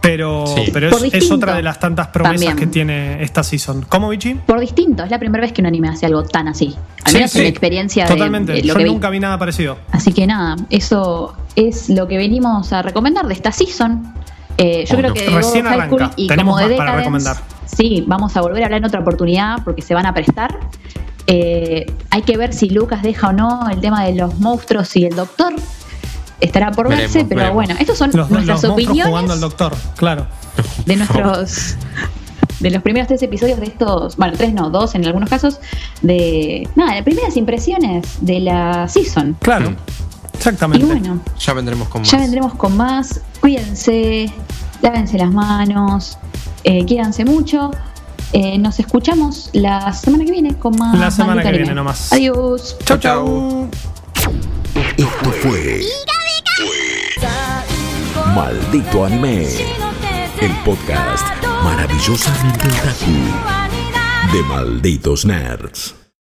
Pero, Sí. pero es, otra de las tantas promesas también. que tiene esta season. ¿Cómo, Vichy? Por distinto, es la primera vez que un anime hace algo tan así. Al Sí, menos sí. en mi experiencia de- Totalmente. de, lo Yo que nunca vi nada parecido. Así que nada, eso es lo que venimos a recomendar de esta season. Eh, yo Oh, creo no. que de Recién High arranca. School y Tenemos como de más para recomendar. Sí, vamos a volver a hablar en otra oportunidad porque se van a prestar. Eh, hay que ver si Lucas deja o no el tema de los monstruos y el doctor. Estará por Veremos, verse, pero veremos. bueno, estas son Los, nuestras los monstruos jugando al opiniones doctor, claro. de nuestros *laughs* de los primeros tres episodios de estos, bueno, tres no, dos en algunos casos, de nada, de primeras impresiones de la season. Claro, Mm. exactamente. Y bueno, Ya vendremos con más. ya vendremos con más. Cuídense, lávense las manos, eh, quiéranse mucho. Eh, nos escuchamos la semana que viene con más. La semana que viene nomás. Adiós. Chau, Chau, chau. Esto fue Maldito Anime, el podcast maravillosamente otaku de malditos nerds.